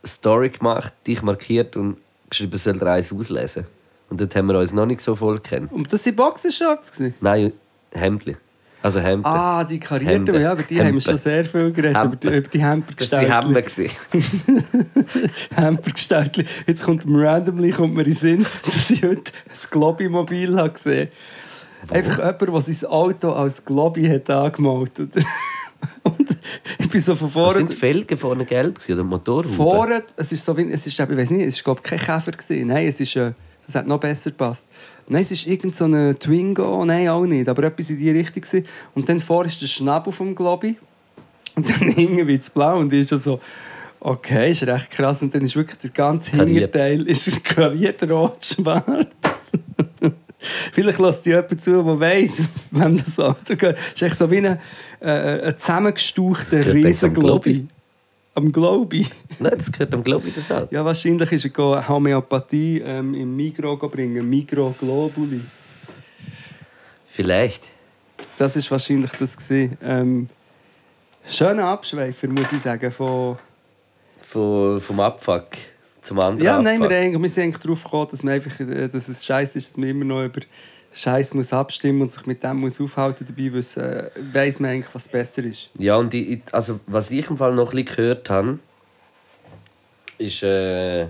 Speaker 4: eine Story gemacht, dich markiert und geschrieben, soll eins auslesen. Und dort haben wir uns noch nicht so voll kennen.
Speaker 2: Und das waren Boxershorts?
Speaker 4: Nein, Hemdli. Also Hemden.
Speaker 2: Ah, die karierten,
Speaker 4: Hemden.
Speaker 2: ja, über die haben wir
Speaker 4: Hemden.
Speaker 2: schon sehr viel geredet. Über die,
Speaker 4: Hemden.
Speaker 2: über die
Speaker 4: das waren Hemden.
Speaker 2: Hempergestaltli. Hempergestaltli. Jetzt kommt mir randomly kommt mir in den Sinn, dass ich heute ein Globi-Mobil habe gesehen Einfach jemand, der sein Auto als Globi hat angemalt ich bin so von
Speaker 4: Was
Speaker 2: vorne...
Speaker 4: sind die Felgen vorne gelb gewesen, oder Motorhaube?
Speaker 2: Vorne, es ist so wie, es ist, ich weiß nicht, es ist glaube kein Käfer gewesen. Nein, es ist, äh, das hat noch besser gepasst. Nein, es ist irgend so ein Twingo, nein auch nicht, aber etwas in die Richtung gewesen. Und dann vorne ist der Schnabel vom Globi und dann hinten wird es blau und ist so, okay, ist recht krass. Und dann ist wirklich der ganze. Hinterteil ist kariert rot-schwarz. Vielleicht lässt dich jemand zu, der weiss, wem das Auto geht. Es ist echt so wie ein, äh, ein zusammengestauchter
Speaker 4: gehört
Speaker 2: Riesenglobi. Am Globi?
Speaker 4: Nein, das gehört am Globi das auch.
Speaker 2: Ja, wahrscheinlich ist er Homöopathie ähm, im Migro go bringen. Migro Globuli.
Speaker 4: Vielleicht.
Speaker 2: Das ist wahrscheinlich das gewesen. Ähm, schöner Abschweifer, muss ich sagen. Von
Speaker 4: Von, vom Abfuck zum anderen
Speaker 2: ja, nein, wir, wir sind eigentlich darauf gekommen, dass, einfach, äh, dass es scheiße ist, dass man immer noch über Scheiß muss abstimmen und sich mit dem muss aufhalten dabei, wissen, äh, weiss man eigentlich, was besser ist.
Speaker 4: Ja, und ich- also, was ich im Fall noch ein bisschen gehört habe, ist, äh,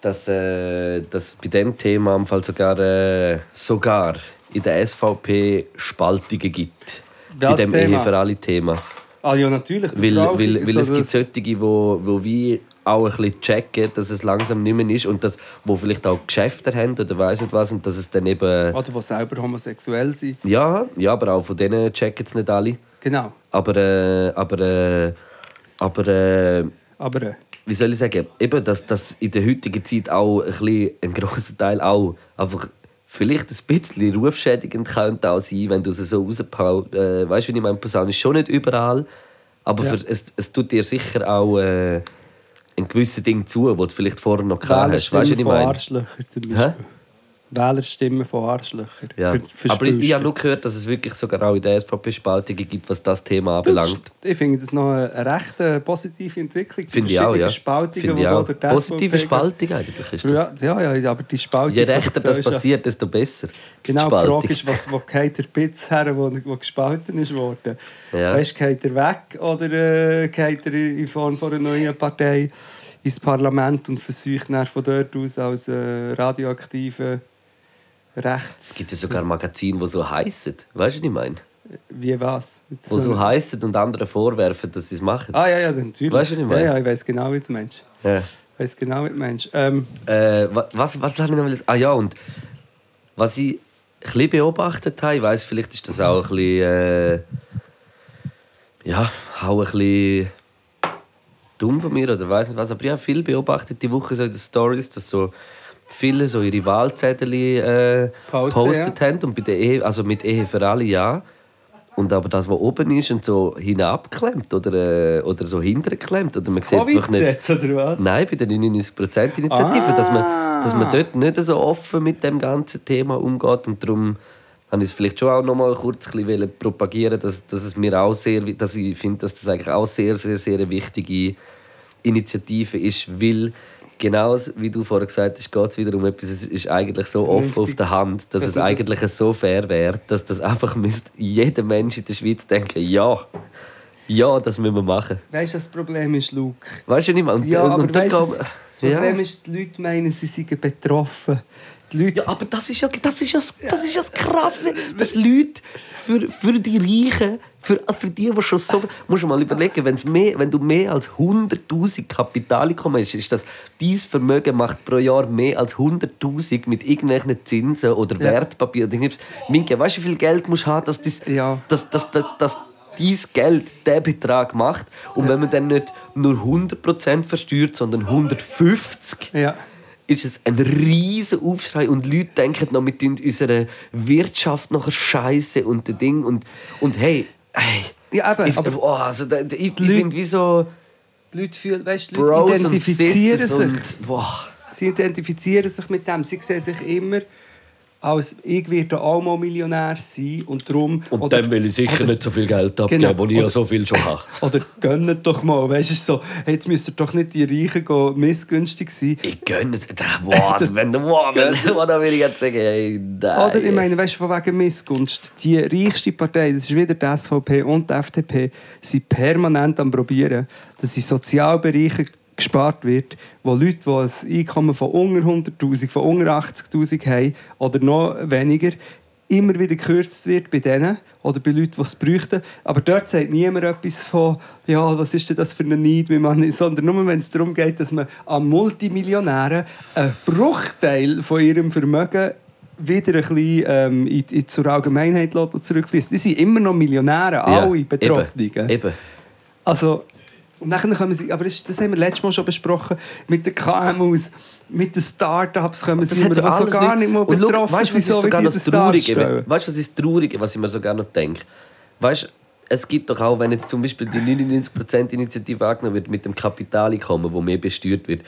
Speaker 4: dass, äh, dass bei dem Thema im Fall sogar, äh, sogar in der SVP Spaltungen gibt. bei
Speaker 2: Was
Speaker 4: dem
Speaker 2: Thema?
Speaker 4: Ehe für alle Thema.
Speaker 2: Ah ja, natürlich.
Speaker 4: Weil, weil, weil es
Speaker 2: so
Speaker 4: gibt
Speaker 2: das-
Speaker 4: solche, die wo, wo wie auch ein bisschen checken, dass es langsam nicht mehr ist und dass, wo vielleicht auch Geschäfte haben oder weiss nicht was und dass es dann eben...
Speaker 2: Oder die selber homosexuell sind.
Speaker 4: Ja, ja, aber auch von denen checken es nicht alle.
Speaker 2: Genau.
Speaker 4: Aber, äh, aber, äh, aber äh,
Speaker 2: Aber äh,
Speaker 4: wie soll ich sagen, eben, dass, dass in der heutigen Zeit auch ein, bisschen, ein grosser Teil auch einfach vielleicht ein bisschen rufschädigend könnte auch sein, wenn du es so rauspaust. Äh, weißt du, wie ich meine, Posaune ist schon nicht überall, Aber
Speaker 2: Ja.
Speaker 4: für, es, es tut dir sicher auch äh, ein gewisses Ding zu, wo du vielleicht vorher noch gehabt hast. Weißt du, was ich meine?
Speaker 2: Wählerstimmen von Arschlöchern.
Speaker 4: Ja.
Speaker 2: Ver-
Speaker 4: Aber ich, ich habe
Speaker 2: du.
Speaker 4: nur gehört, dass es wirklich sogar auch in der SVP-Spaltungen gibt, was das Thema anbelangt.
Speaker 2: Ich finde das noch eine recht äh, positive Entwicklung. Die
Speaker 4: Finde ich auch, ja.
Speaker 2: Spaltungen, die
Speaker 4: ich auch.
Speaker 2: die
Speaker 4: Positive Spaltung eigentlich ist das.
Speaker 2: Ja, ja, ja, aber die Spaltung
Speaker 4: Je rechter das passiert, desto besser.
Speaker 2: Genau, die
Speaker 4: Spaltung.
Speaker 2: Frage ist, was, wo geht der Bitz her, wo, wo gespalten ist worden?
Speaker 4: Ja.
Speaker 2: Weißt du, geht er weg oder äh, geht er in Form von einer neuen Partei ins Parlament und versucht dann von dort aus als äh, radioaktive Rechts...
Speaker 4: Es gibt ja sogar Magazine, die so heissen. Weißt du, was ich meine?
Speaker 2: Wie was? Jetzt
Speaker 4: Die so
Speaker 2: ein-
Speaker 4: heissen und anderen vorwerfen, dass sie es machen.
Speaker 2: Ah ja, ja, natürlich.
Speaker 4: Weißt du, was ich meine?
Speaker 2: Ja, ja, ich weiß genau, wie du meinst.
Speaker 4: Ja.
Speaker 2: Ich weiß genau, wie du meinst. Ähm,
Speaker 4: Äh, wa- was, was habe ich noch Ah ja, und was ich ein bisschen beobachtet habe, ich weiss, vielleicht ist das auch ein bisschen, äh, ja, auch ein bisschen dumm von mir oder weiß nicht was, aber ich habe viel beobachtet die Woche so in den Stories, dass so viele so ihre Wahlzettel äh,
Speaker 2: Posten,
Speaker 4: postet haben und bei der Ehe, also mit Ehe für alle ja. Und aber das, was oben ist und so hinabklemmt oder, äh, oder so hinterklemmt oder man sieht einfach nicht.
Speaker 2: Oder was?
Speaker 4: Nein, bei der 99%-Initiative, dass, man, dass man
Speaker 2: Ah.
Speaker 4: dort nicht so offen mit dem ganzen Thema umgeht. Und darum habe ich es vielleicht schon auch noch mal kurz ein bisschen wollen propagieren, dass, dass es mir auch sehr, dass ich finde, dass das eigentlich auch sehr, sehr, sehr eine wichtige Initiative ist, weil genau wie du vorher gesagt hast, geht es wieder um etwas, es ist eigentlich so offen auf der Hand, dass es
Speaker 2: das-
Speaker 4: eigentlich so fair wäre, dass das einfach müsste jeder Mensch in der Schweiz denken, ja, ja, das müssen wir machen.
Speaker 2: Weißt du, das Problem ist, Luke?
Speaker 4: Weißt du nicht? Und,
Speaker 2: Ja,
Speaker 4: und,
Speaker 2: aber
Speaker 4: und
Speaker 2: weißt, du,
Speaker 4: gehen-
Speaker 2: das Problem ist, die Leute meinen, sie seien betroffen. Die Leute,
Speaker 4: Ja, aber das ist ja das, ist ja, das, das, ist ja das Krasse, dass Leute für, für die Reichen, für, für die, die schon so... Musst du mal überlegen, wenn's mehr, wenn du mehr als 100'000 Kapitaleinkommen hast, ist das, dein Vermögen macht pro Jahr mehr als 100'000 mit irgendwelchen Zinsen oder
Speaker 2: Ja.
Speaker 4: Wertpapieren. Minke, weißt du, wie viel Geld musst du haben, dass, das,
Speaker 2: Ja.
Speaker 4: dass, dass, dass, dass dein Geld diesen Betrag macht? Und wenn man dann nicht nur 100% versteuert, sondern 150%,
Speaker 2: ja.
Speaker 4: Ist es ein riesen Aufschrei und Leute denken noch, wir tun unsere Wirtschaft nachher scheiße und das Ding und, und hey, hey
Speaker 2: Ja, eben,
Speaker 4: ich,
Speaker 2: aber-
Speaker 4: oh, also, da- da- ich, ich finde wie so
Speaker 2: Die Leute, fühlen, weißt, Leute
Speaker 4: und
Speaker 2: identifizieren
Speaker 4: Sisses
Speaker 2: sich.
Speaker 4: und boah.
Speaker 2: Sie identifizieren sich mit dem. Sie sehen sich immer als ich werde auch mal Millionär sein und darum...
Speaker 4: und
Speaker 2: oder-
Speaker 4: dann will ich sicher
Speaker 2: oder-
Speaker 4: nicht so viel Geld abgeben,
Speaker 2: Genau.
Speaker 4: wo ich ja
Speaker 2: Oder-
Speaker 4: so viel schon habe.
Speaker 2: Oder gönnt doch mal, weißt du, so, hey, jetzt müsst ihr doch nicht die Reichen gehen, missgünstig sein.
Speaker 4: Ich gönne es. Wow, wenn du wow, da will ich jetzt sagen, hey, nein.
Speaker 2: Oder ich meine, weißt du, von wegen Missgunst. Die reichste Partei, das ist wieder die SVP und die FDP, sind permanent am probieren, dass in Sozialbereichen gespart wird, wo Leute, die ein Einkommen von unter 100'000, von unter 80'000 haben oder noch weniger, immer wieder gekürzt wird bei denen oder bei Leuten, die es bräuchten. Aber dort sagt niemand etwas von, ja, was ist denn das für ein Neid, wie man, sondern nur, wenn es darum geht, dass man an Multimillionären einen Bruchteil von ihrem Vermögen wieder ein bisschen ähm, in, in, zur Allgemeinheit zurückfließt. Die sind immer noch Millionäre,
Speaker 4: Ja,
Speaker 2: alle Betroffenen.
Speaker 4: Eben, eben.
Speaker 2: Also, und dann können sie, aber das, das haben wir letztes Mal schon besprochen, mit den KMUs, mit den Startups kommen sie immer, so gar nicht mal
Speaker 4: Und schau,
Speaker 2: betroffen
Speaker 4: weißt, was ist
Speaker 2: so
Speaker 4: sogar
Speaker 2: das
Speaker 4: das Traurige? Weißt du, was ist das Traurige, was ich mir sogar noch denke? Weißt du, es gibt doch auch, wenn jetzt zum Beispiel die 99%-Initiative angenommen wird mit dem Kapitaleinkommen, wo mehr besteuert wird,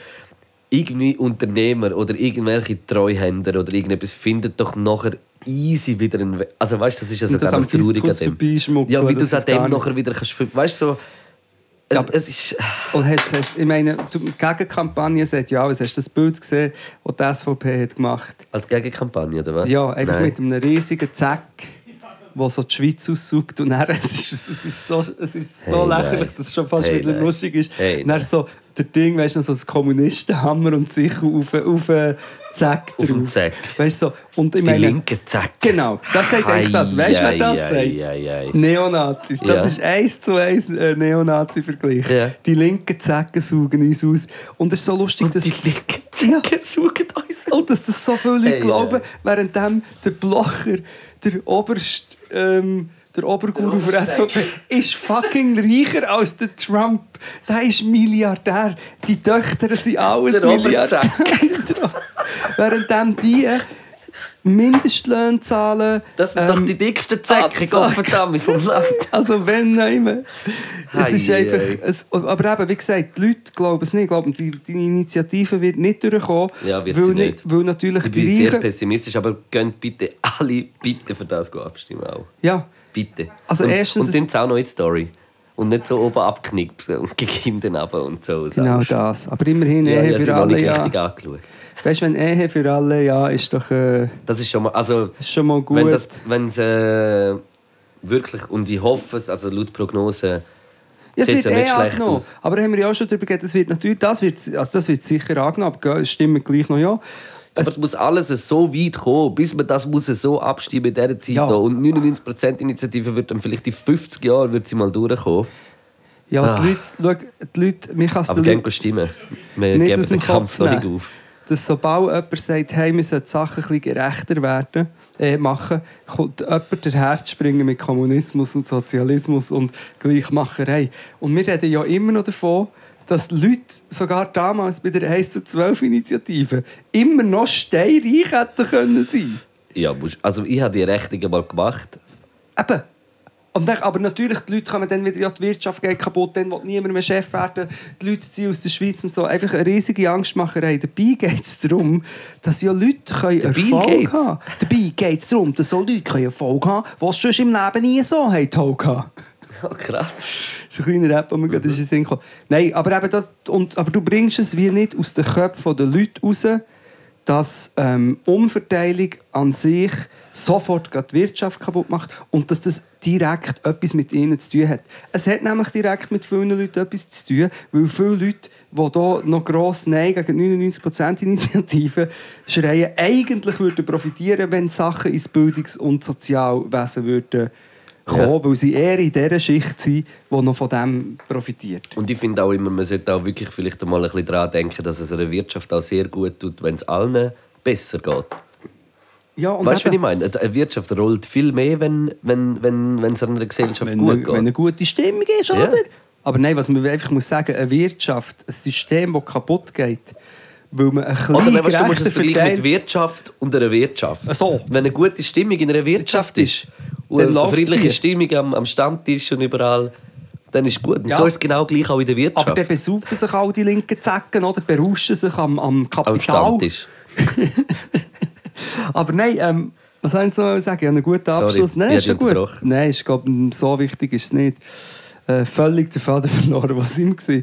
Speaker 4: irgendwie Unternehmer oder irgendwelche Treuhänder oder irgendetwas findet doch nachher easy wieder einen Weg. Also weißt das ist ja
Speaker 2: das
Speaker 4: sogar
Speaker 2: am
Speaker 4: das Traurige an dem. Ja, wie du es an dem
Speaker 2: nicht-
Speaker 4: nachher wieder kannst... Weißt so... Es,
Speaker 2: Ja, aber-
Speaker 4: es ist...
Speaker 2: Und hast, hast, ich meine, du, die Gegenkampagne sagt ja alles. Hast du das Bild gesehen, das die SVP hat gemacht
Speaker 4: Als Gegenkampagne, oder was?
Speaker 2: Ja, einfach
Speaker 4: Nein.
Speaker 2: mit einem riesigen Zack, der so die Schweiz aussaugt. Und dann, es ist, es ist so, es ist so
Speaker 4: Hey,
Speaker 2: lächerlich, dass es schon fast
Speaker 4: Hey,
Speaker 2: wieder
Speaker 4: nein.
Speaker 2: lustig ist.
Speaker 4: Hey,
Speaker 2: dann
Speaker 4: nein.
Speaker 2: so der Ding, weißt du, so das Kommunistenhammer und sicher auf, auf einen Zack
Speaker 4: Auf
Speaker 2: drauf.
Speaker 4: Zack.
Speaker 2: Weißt du, so. Und ich
Speaker 4: Die
Speaker 2: meine,
Speaker 4: linke Zack.
Speaker 2: Genau, das sagt eigentlich das. Weißt du, wer das sagt?
Speaker 4: Ei, ei, ei.
Speaker 2: Neonazis. Das
Speaker 4: Ja.
Speaker 2: ist eins zu eins ein Neonazi-Vergleich.
Speaker 4: Ja.
Speaker 2: Die linken Zecken saugen uns aus. Und es ist so lustig,
Speaker 4: Und
Speaker 2: dass...
Speaker 4: die linken Zecken suchen uns
Speaker 2: Und dass das so viele Leute glauben,
Speaker 4: ja.
Speaker 2: während dem der Blocher, der Oberst, ähm, der Oberguru für SVP, ist fucking reicher als der Trump. Der ist Milliardär. Die Töchter sind alles
Speaker 4: Der
Speaker 2: Milliardär. Während dem die Mindestlöhne zahlen.
Speaker 4: Das sind doch
Speaker 2: ähm,
Speaker 4: die dicksten
Speaker 2: Abzug.
Speaker 4: Gottverdammt, vom Land.
Speaker 2: Also wenn nein, es ist einfach, es, aber eben, wie gesagt, die Leute glauben es nicht, glauben, die, die Initiative wird nicht durchkommen,
Speaker 4: Ja, wird
Speaker 2: weil,
Speaker 4: sie nicht.
Speaker 2: weil natürlich
Speaker 4: Ich bin
Speaker 2: die
Speaker 4: sehr pessimistisch, aber könnt bitte alle bitte für das abstimmen. Auch.
Speaker 2: Ja,
Speaker 4: Bitte.
Speaker 2: Also
Speaker 4: und,
Speaker 2: erstens,
Speaker 4: Und
Speaker 2: es-
Speaker 4: nimmt auch noch in die Story. Und nicht so oben abknickt und gegen hinten runter und so.
Speaker 2: genau das. Aber immerhin
Speaker 4: Ja,
Speaker 2: Ehe
Speaker 4: ja,
Speaker 2: für alle, ja.
Speaker 4: richtig angeschaut.
Speaker 2: Weißt du, wenn Ehe für alle, ja, ist doch äh,
Speaker 4: Das ist schon mal, also
Speaker 2: ist schon mal gut.
Speaker 4: wenn es äh, wirklich und ich hoffe es, also laut Prognose,
Speaker 2: Ja, es wird
Speaker 4: ja
Speaker 2: eh
Speaker 4: nicht schlecht
Speaker 2: angenommen.
Speaker 4: aus.
Speaker 2: Aber haben wir ja auch schon darüber geredet, das wird natürlich, das wird, also das wird sicher angenommen, es stimmt gleich noch ja.
Speaker 4: aber es muss alles so weit kommen, bis man das muss so abstimmen in dieser Zeit
Speaker 2: Ja.
Speaker 4: da. und 99% Initiative wird dann vielleicht in 50 Jahren wird sie mal durchkommen.
Speaker 2: Ja, die
Speaker 4: Ah.
Speaker 2: Leute, schau, die Leute, mich kann es
Speaker 4: Aber
Speaker 2: Leuten-
Speaker 4: stimmen. Wir geben den Kampf noch nicht auf.
Speaker 2: Dass sobald jemand sagt, hey, wir sollten die Sachen ein bisschen gerechter werden, äh, machen, kommt jemand der Herz springen mit Kommunismus und Sozialismus und Gleichmacherei. Und wir reden ja immer noch davon, dass die Leute sogar damals bei der 1 zu 12 Initiative immer noch steinreich hätten können sein.
Speaker 4: Ja, also ich habe die Rechnung mal gemacht.
Speaker 2: Eben. Und dann, aber natürlich, die Leute kommen dann wieder, ja, die Wirtschaft geht kaputt, dann will niemand mehr Chef werden, die Leute ziehen aus der Schweiz und so. Einfach eine riesige Angstmacherei. Dabei geht es darum, dass ja Leute können
Speaker 4: Dabei
Speaker 2: Erfolg
Speaker 4: geht's.
Speaker 2: haben Dabei geht es darum, dass so Leute können Erfolg haben können, es sonst im Leben nie so haben.
Speaker 4: Oh, krass.
Speaker 2: Das ist ein kleiner Rap, der mir gerade in den Sinn kommt. Nein, aber, eben das, und, aber du bringst es wie nicht aus den Köpfen der Leute raus, dass ähm, Umverteilung an sich sofort die Wirtschaft kaputt macht und dass das direkt etwas mit ihnen zu tun hat. Es hat nämlich direkt mit vielen Leuten etwas zu tun, weil viele Leute, die hier noch gross Nein gegen 99% Initiativen schreien, eigentlich würden profitieren, wenn Sachen ins Bildungs- und Sozialwesen würden kommen,
Speaker 4: Ja.
Speaker 2: weil sie eher in dieser Schicht sind, die noch von dem profitiert.
Speaker 4: Und ich finde auch immer, man sollte auch wirklich vielleicht mal ein bisschen daran denken, dass es einer Wirtschaft auch sehr gut tut, wenn es allen besser geht.
Speaker 2: Ja, und
Speaker 4: weißt du, was ich meine? Eine Wirtschaft rollt viel mehr, wenn, wenn, wenn, wenn es einer Gesellschaft
Speaker 2: wenn,
Speaker 4: gut
Speaker 2: eine, wenn eine
Speaker 4: geht.
Speaker 2: gute Stimmung ist,
Speaker 4: Ja.
Speaker 2: oder? Aber nein, was man einfach muss sagen, eine Wirtschaft, ein System, das kaputt geht, weil man ein bisschen
Speaker 4: Oder weißt, du musst es vergleichen mit Wirtschaft und einer Wirtschaft.
Speaker 2: Ach so.
Speaker 4: Wenn eine gute Stimmung in einer Wirtschaft ist und
Speaker 2: dann
Speaker 4: eine friedliche
Speaker 2: Bier.
Speaker 4: Stimmung am, am Stammtisch und überall, dann ist gut. Und
Speaker 2: Ja.
Speaker 4: so ist es genau gleich auch in der Wirtschaft.
Speaker 2: Aber dann besaufen sich all die linken Zacken, oder? Berauschen sich am, am
Speaker 4: am
Speaker 2: Kapital.
Speaker 4: Stammtisch.
Speaker 2: Aber nein, ähm, was soll ich noch sagen? Ich habe einen guten
Speaker 4: Sorry,
Speaker 2: Abschluss. Nein,
Speaker 4: ich
Speaker 2: ist schon gut. Nein, ich glaube, so wichtig ist es nicht. Äh, völlig den Faden verloren, was ihm war.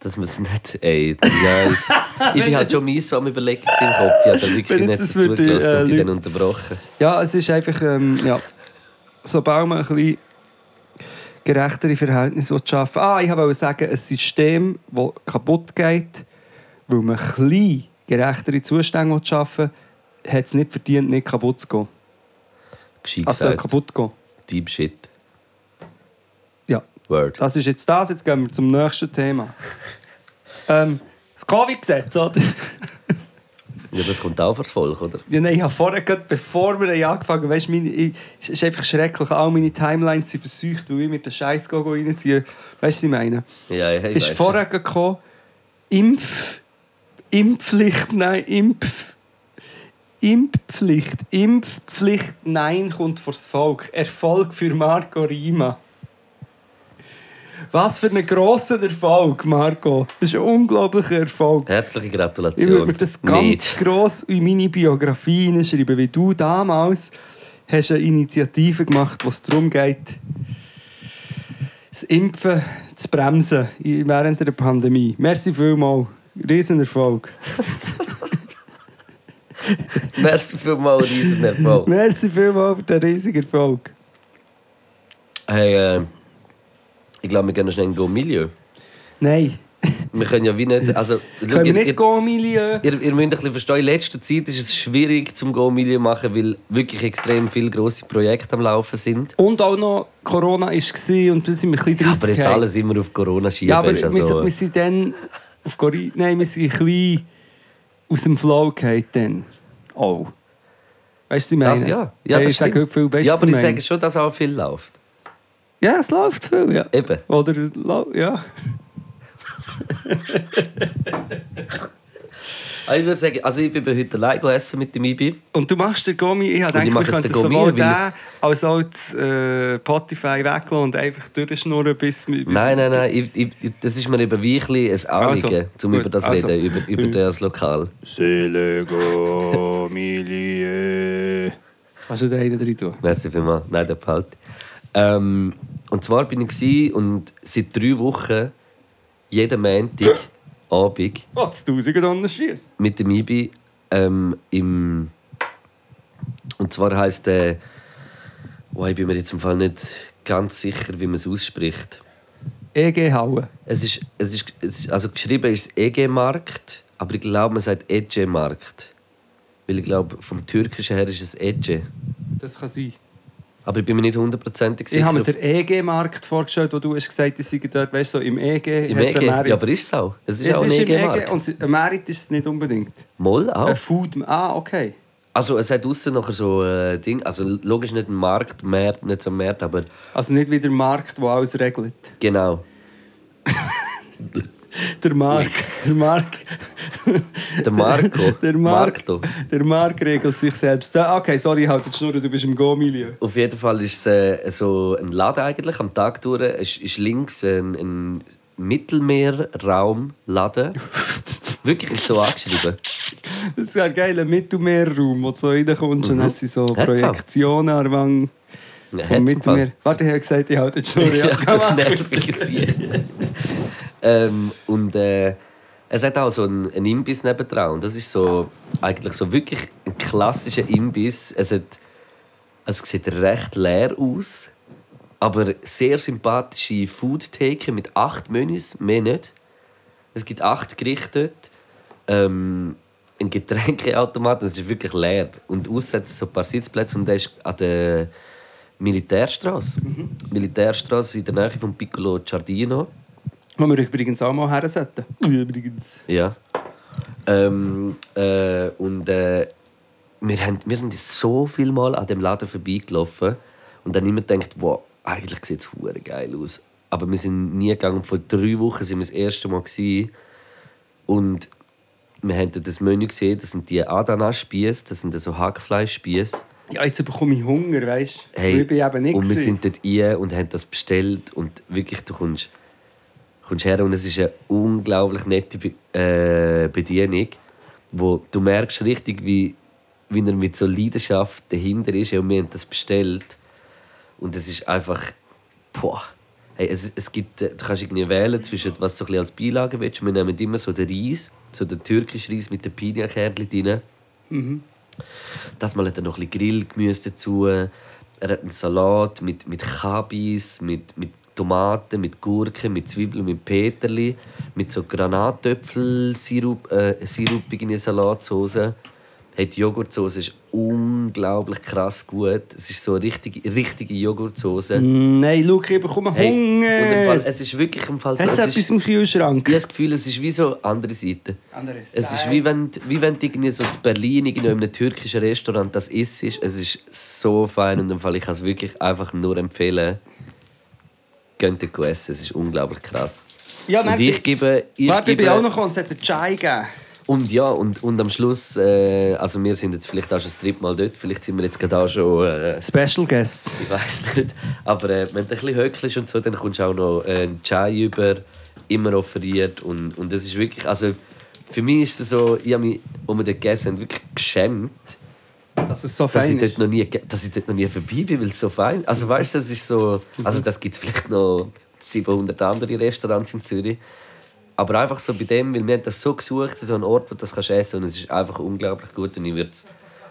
Speaker 4: Dass man es nicht. Ey, ja, jetzt- ich bin halt schon mies am Überlegen im Kopf. Ich habe wirklich
Speaker 2: Wenn
Speaker 4: nicht
Speaker 2: das würde,
Speaker 4: zugelassen
Speaker 2: äh,
Speaker 4: und dann unterbrochen.
Speaker 2: Ja, es ist einfach, ähm, ja, sobald man ein bisschen gerechtere Verhältnisse schaffen. Ah, ich wollte sagen, ein System, das kaputt geht, weil man ein bisschen gerechtere Zustände schaffen will, hat es nicht verdient, nicht kaputt zu gehen.
Speaker 4: Gescheit
Speaker 2: Also
Speaker 4: gesagt.
Speaker 2: kaputt gehen.
Speaker 4: Deep Shit.
Speaker 2: Ja,
Speaker 4: Word.
Speaker 2: das ist jetzt das. Jetzt gehen wir zum nächsten Thema. ähm, das Covid-Gesetz, oder?
Speaker 4: Ja, das kommt auch vors Volk, oder?
Speaker 2: Ja, nein, ich habe vorher, gerade bevor wir angefangen haben, weißt, meine, ich, es ist einfach schrecklich, all meine Timelines sind verseucht, weil ich mit den Scheiß reinziehe. Weißt du, was ich meine?
Speaker 4: Ja, ja, ich
Speaker 2: ist
Speaker 4: weiss.
Speaker 2: vorher gekommen, Impf, Impfpflicht, nein, Impf, Impfpflicht, Impfpflicht, nein, kommt vors Volk. Erfolg für Marco Rima. Was für einen grossen Erfolg, Marco. Das ist ein unglaublicher Erfolg.
Speaker 4: Herzliche Gratulation.
Speaker 2: Ich würde mir das ganz
Speaker 4: Nicht.
Speaker 2: gross in meine Biografie hineinschreiben, wie du damals hast eine Initiative gemacht, wo es darum geht, das Impfen zu bremsen während der Pandemie. Merci vielmals. Riesenerfolg.
Speaker 4: Merci vielmals, riesen Erfolg.
Speaker 2: Merci vielmals für den riesigen Erfolg.
Speaker 4: Hey, äh, ich glaube, wir gehen noch schnell in Go Milieu.
Speaker 2: Nein,
Speaker 4: Wir können ja wie nicht. Also,
Speaker 2: können wir nicht
Speaker 4: ihr,
Speaker 2: gehen, Milieu?
Speaker 4: ihr, ihr müsst ein bisschen verstehen, in letzter Zeit ist es schwierig zum Go Milieu machen, weil wirklich extrem viele grosse Projekte am Laufen sind.
Speaker 2: Und auch noch Corona war und dann sind wir ein bisschen
Speaker 4: Ja, aber jetzt alles immer auf Corona schieben.
Speaker 2: Ja, aber
Speaker 4: ist
Speaker 2: wir,
Speaker 4: also,
Speaker 2: sind- wir sind dann auf Gori Nein, wir sind ein bisschen aus dem Flow gefallen dann. Oh. Weißt du, was ich meine?
Speaker 4: das, ja. ja, das
Speaker 2: ich sage
Speaker 4: stimmt.
Speaker 2: heute viel besser.
Speaker 4: ja, aber ich sage schon, dass auch viel läuft.
Speaker 2: Ja, es läuft viel, ja.
Speaker 4: Eben.
Speaker 2: Oder, ja.
Speaker 4: Also ich würde sagen, also ich bin heute allein essen mit dem Ibi.
Speaker 2: Und du machst den Gummi, ich habe
Speaker 4: Und ich
Speaker 2: gedacht, wir
Speaker 4: jetzt
Speaker 2: könnten
Speaker 4: den
Speaker 2: sowohl den als auch das äh, Spotify weglassen und einfach durchschnurren bis... bis
Speaker 4: Nein, nein, nein, ich, ich, das ist mir eben wirklich ein Anliegen,
Speaker 2: Also,
Speaker 4: um
Speaker 2: gut,
Speaker 4: über das
Speaker 2: also.
Speaker 4: reden, über, über
Speaker 2: Mhm.
Speaker 4: das Lokal.
Speaker 3: Selego Milie.
Speaker 2: Kannst du den einen drin tun?
Speaker 4: Merci vielmals. Nein, der behält. Ähm, und zwar bin ich und seit drei Wochen jeden Montag Abend
Speaker 2: Oh, das Tausend anders schießt.
Speaker 4: mit dem Ibi ähm, im und zwar heißt der oh, ich bin mir jetzt im Fall nicht ganz sicher wie man es ausspricht
Speaker 2: EG Hauen.
Speaker 4: es ist, es ist, es ist also geschrieben ist es EG Markt aber ich glaube man sagt EG Markt weil ich glaube vom türkischen her ist es EG
Speaker 2: Das kann sein.
Speaker 4: Aber ich bin mir nicht hundertprozentig sicher
Speaker 2: Ich habe mir den EG-Markt vorgestellt, wo du hast gesagt, dass sie dort, weißt du, so im EG
Speaker 4: im EG
Speaker 2: Merit.
Speaker 4: ja aber ist es auch es ist
Speaker 2: es
Speaker 4: auch ein
Speaker 2: ist im
Speaker 4: EG
Speaker 2: EG
Speaker 4: Markt
Speaker 2: und ein Merit ist es nicht unbedingt.
Speaker 4: Moll auch
Speaker 2: Ein Food... Ah, okay.
Speaker 4: also es hat außen noch so äh, Ding also logisch nicht ein Markt Markt nicht so ein Markt aber
Speaker 2: Also nicht wie der Markt, der alles regelt.
Speaker 4: genau
Speaker 2: Der Mark. Der Mark.
Speaker 4: der Marco
Speaker 2: Der Mark. Der Mark regelt sich selbst. Okay, sorry, halt die Schnur, du bist im Go-Milieu.
Speaker 4: Auf jeden Fall ist es äh, so ein Laden eigentlich am Tag durch. Es ist links ein, ein Mittelmeerraumladen. Wirklich ist so angeschrieben.
Speaker 2: Das geil, ein Mittelmeerraum, wo du so reinkommst und dann sind so. Projektionen an der Wand vom. Mittelmeer. Warte, ich habe gesagt, ich halte die Schnur. Ja,
Speaker 4: das
Speaker 2: an.
Speaker 4: ähm, und äh, es hat auch so einen, einen Imbiss nebendran. Und das ist so, eigentlich so wirklich ein klassischer Imbiss. Es, hat, es sieht recht leer aus, aber sehr sympathische Foodtheke mit acht Menüs, mehr nicht. Es gibt acht Gerichte dort. Ähm, ein Getränkeautomat, das ist wirklich leer. Und aussen hat es so ein paar Sitzplätze und der ist an der Militärstraße. Militärstraße in der Nähe von Piccolo Giardino.
Speaker 2: Wo wir übrigens auch mal her sollten. Übrigens.
Speaker 4: Ja. Ähm, äh, und äh, wir, haben, wir sind so viel Mal an dem Laden vorbeigelaufen und dann immer gedacht, wow, eigentlich sieht es hure geil aus. Aber wir sind nie gegangen. Vor drei Wochen sind wir das erste Mal gewesen. und wir haben das Menü gesehen. Das sind die Adana-Spieße, das sind so Hackfleischspieße.
Speaker 2: Ja, jetzt bekomme ich Hunger, weißt du?
Speaker 4: Hey,
Speaker 2: ich bin eben nicht
Speaker 4: und wir sind dort rein und haben das bestellt und wirklich, du kommst, kommst her und es ist eine unglaublich nette Be äh, Bedienung, wo du merkst richtig, wie, wie er mit so Leidenschaft dahinter ist und wir haben das bestellt und es ist einfach, boah, hey, es, es gibt, äh, du kannst irgendwie wählen zwischen was du so ein als Beilage willst. Wir nehmen immer so den Reis, so den türkischen Reis mit den Pina-Kernchen drin. Das mal hat er noch ein bisschen Grillgemüse dazu. Er hat einen Salat mit, mit Kabis, mit, mit Tomaten, mit Gurken, mit Zwiebeln, mit Peterli, mit so Granatöpfel-Sirup, äh, sirupige Salatsauce. Hey, die Joghurtsoße ist unglaublich krass gut. Es ist so eine richtige, richtige Joghurtsoße.
Speaker 2: Nein, schau, ich bekomme
Speaker 4: Hey, und im Fall,
Speaker 2: Hunger.
Speaker 4: es ist wirklich im Fall so.
Speaker 2: Hat es
Speaker 4: es
Speaker 2: etwas
Speaker 4: ist,
Speaker 2: im Kühlschrank?
Speaker 4: ich habe das Gefühl, es ist wie so andere Seite.
Speaker 2: Andere
Speaker 4: Es ist wie wenn, wie wenn du irgendwie so in Berlin irgendwie in einem türkischen Restaurant das isst. Es ist so fein und im Fall, ich kann es wirklich einfach nur empfehlen. Gönnt ihr essen, es ist unglaublich krass.
Speaker 2: Ja,
Speaker 4: Und
Speaker 2: nein,
Speaker 4: ich gebe... Ich
Speaker 2: Warte, ich
Speaker 4: gebe
Speaker 2: bin auch noch gekommen, es hat einen Chai gegeben.
Speaker 4: und ja, und, und am Schluss, äh, also wir sind jetzt vielleicht auch schon das dritte Mal dort, vielleicht sind wir jetzt gerade auch schon... Äh,
Speaker 2: Special Guests.
Speaker 4: ich weiß nicht. Aber äh, wenn du ein bisschen höckelst und so, dann kommst du auch noch äh, einen Chai über, immer offeriert. Und, und das ist wirklich, also für mich ist es so, ich habe mich, als wir dort gegessen haben, wirklich geschämt,
Speaker 2: Dass es so
Speaker 4: dass ich,
Speaker 2: fein
Speaker 4: dort
Speaker 2: ist.
Speaker 4: noch nie, dass ich dort noch nie vorbei bin, weil es so fein Also weißt du, das ist so, also das gibt es vielleicht noch 700 andere Restaurants in Zürich. Aber einfach so bei dem, weil wir haben das so gesucht, so einen Ort, wo du das kannst essen und es ist einfach unglaublich gut und ich würde es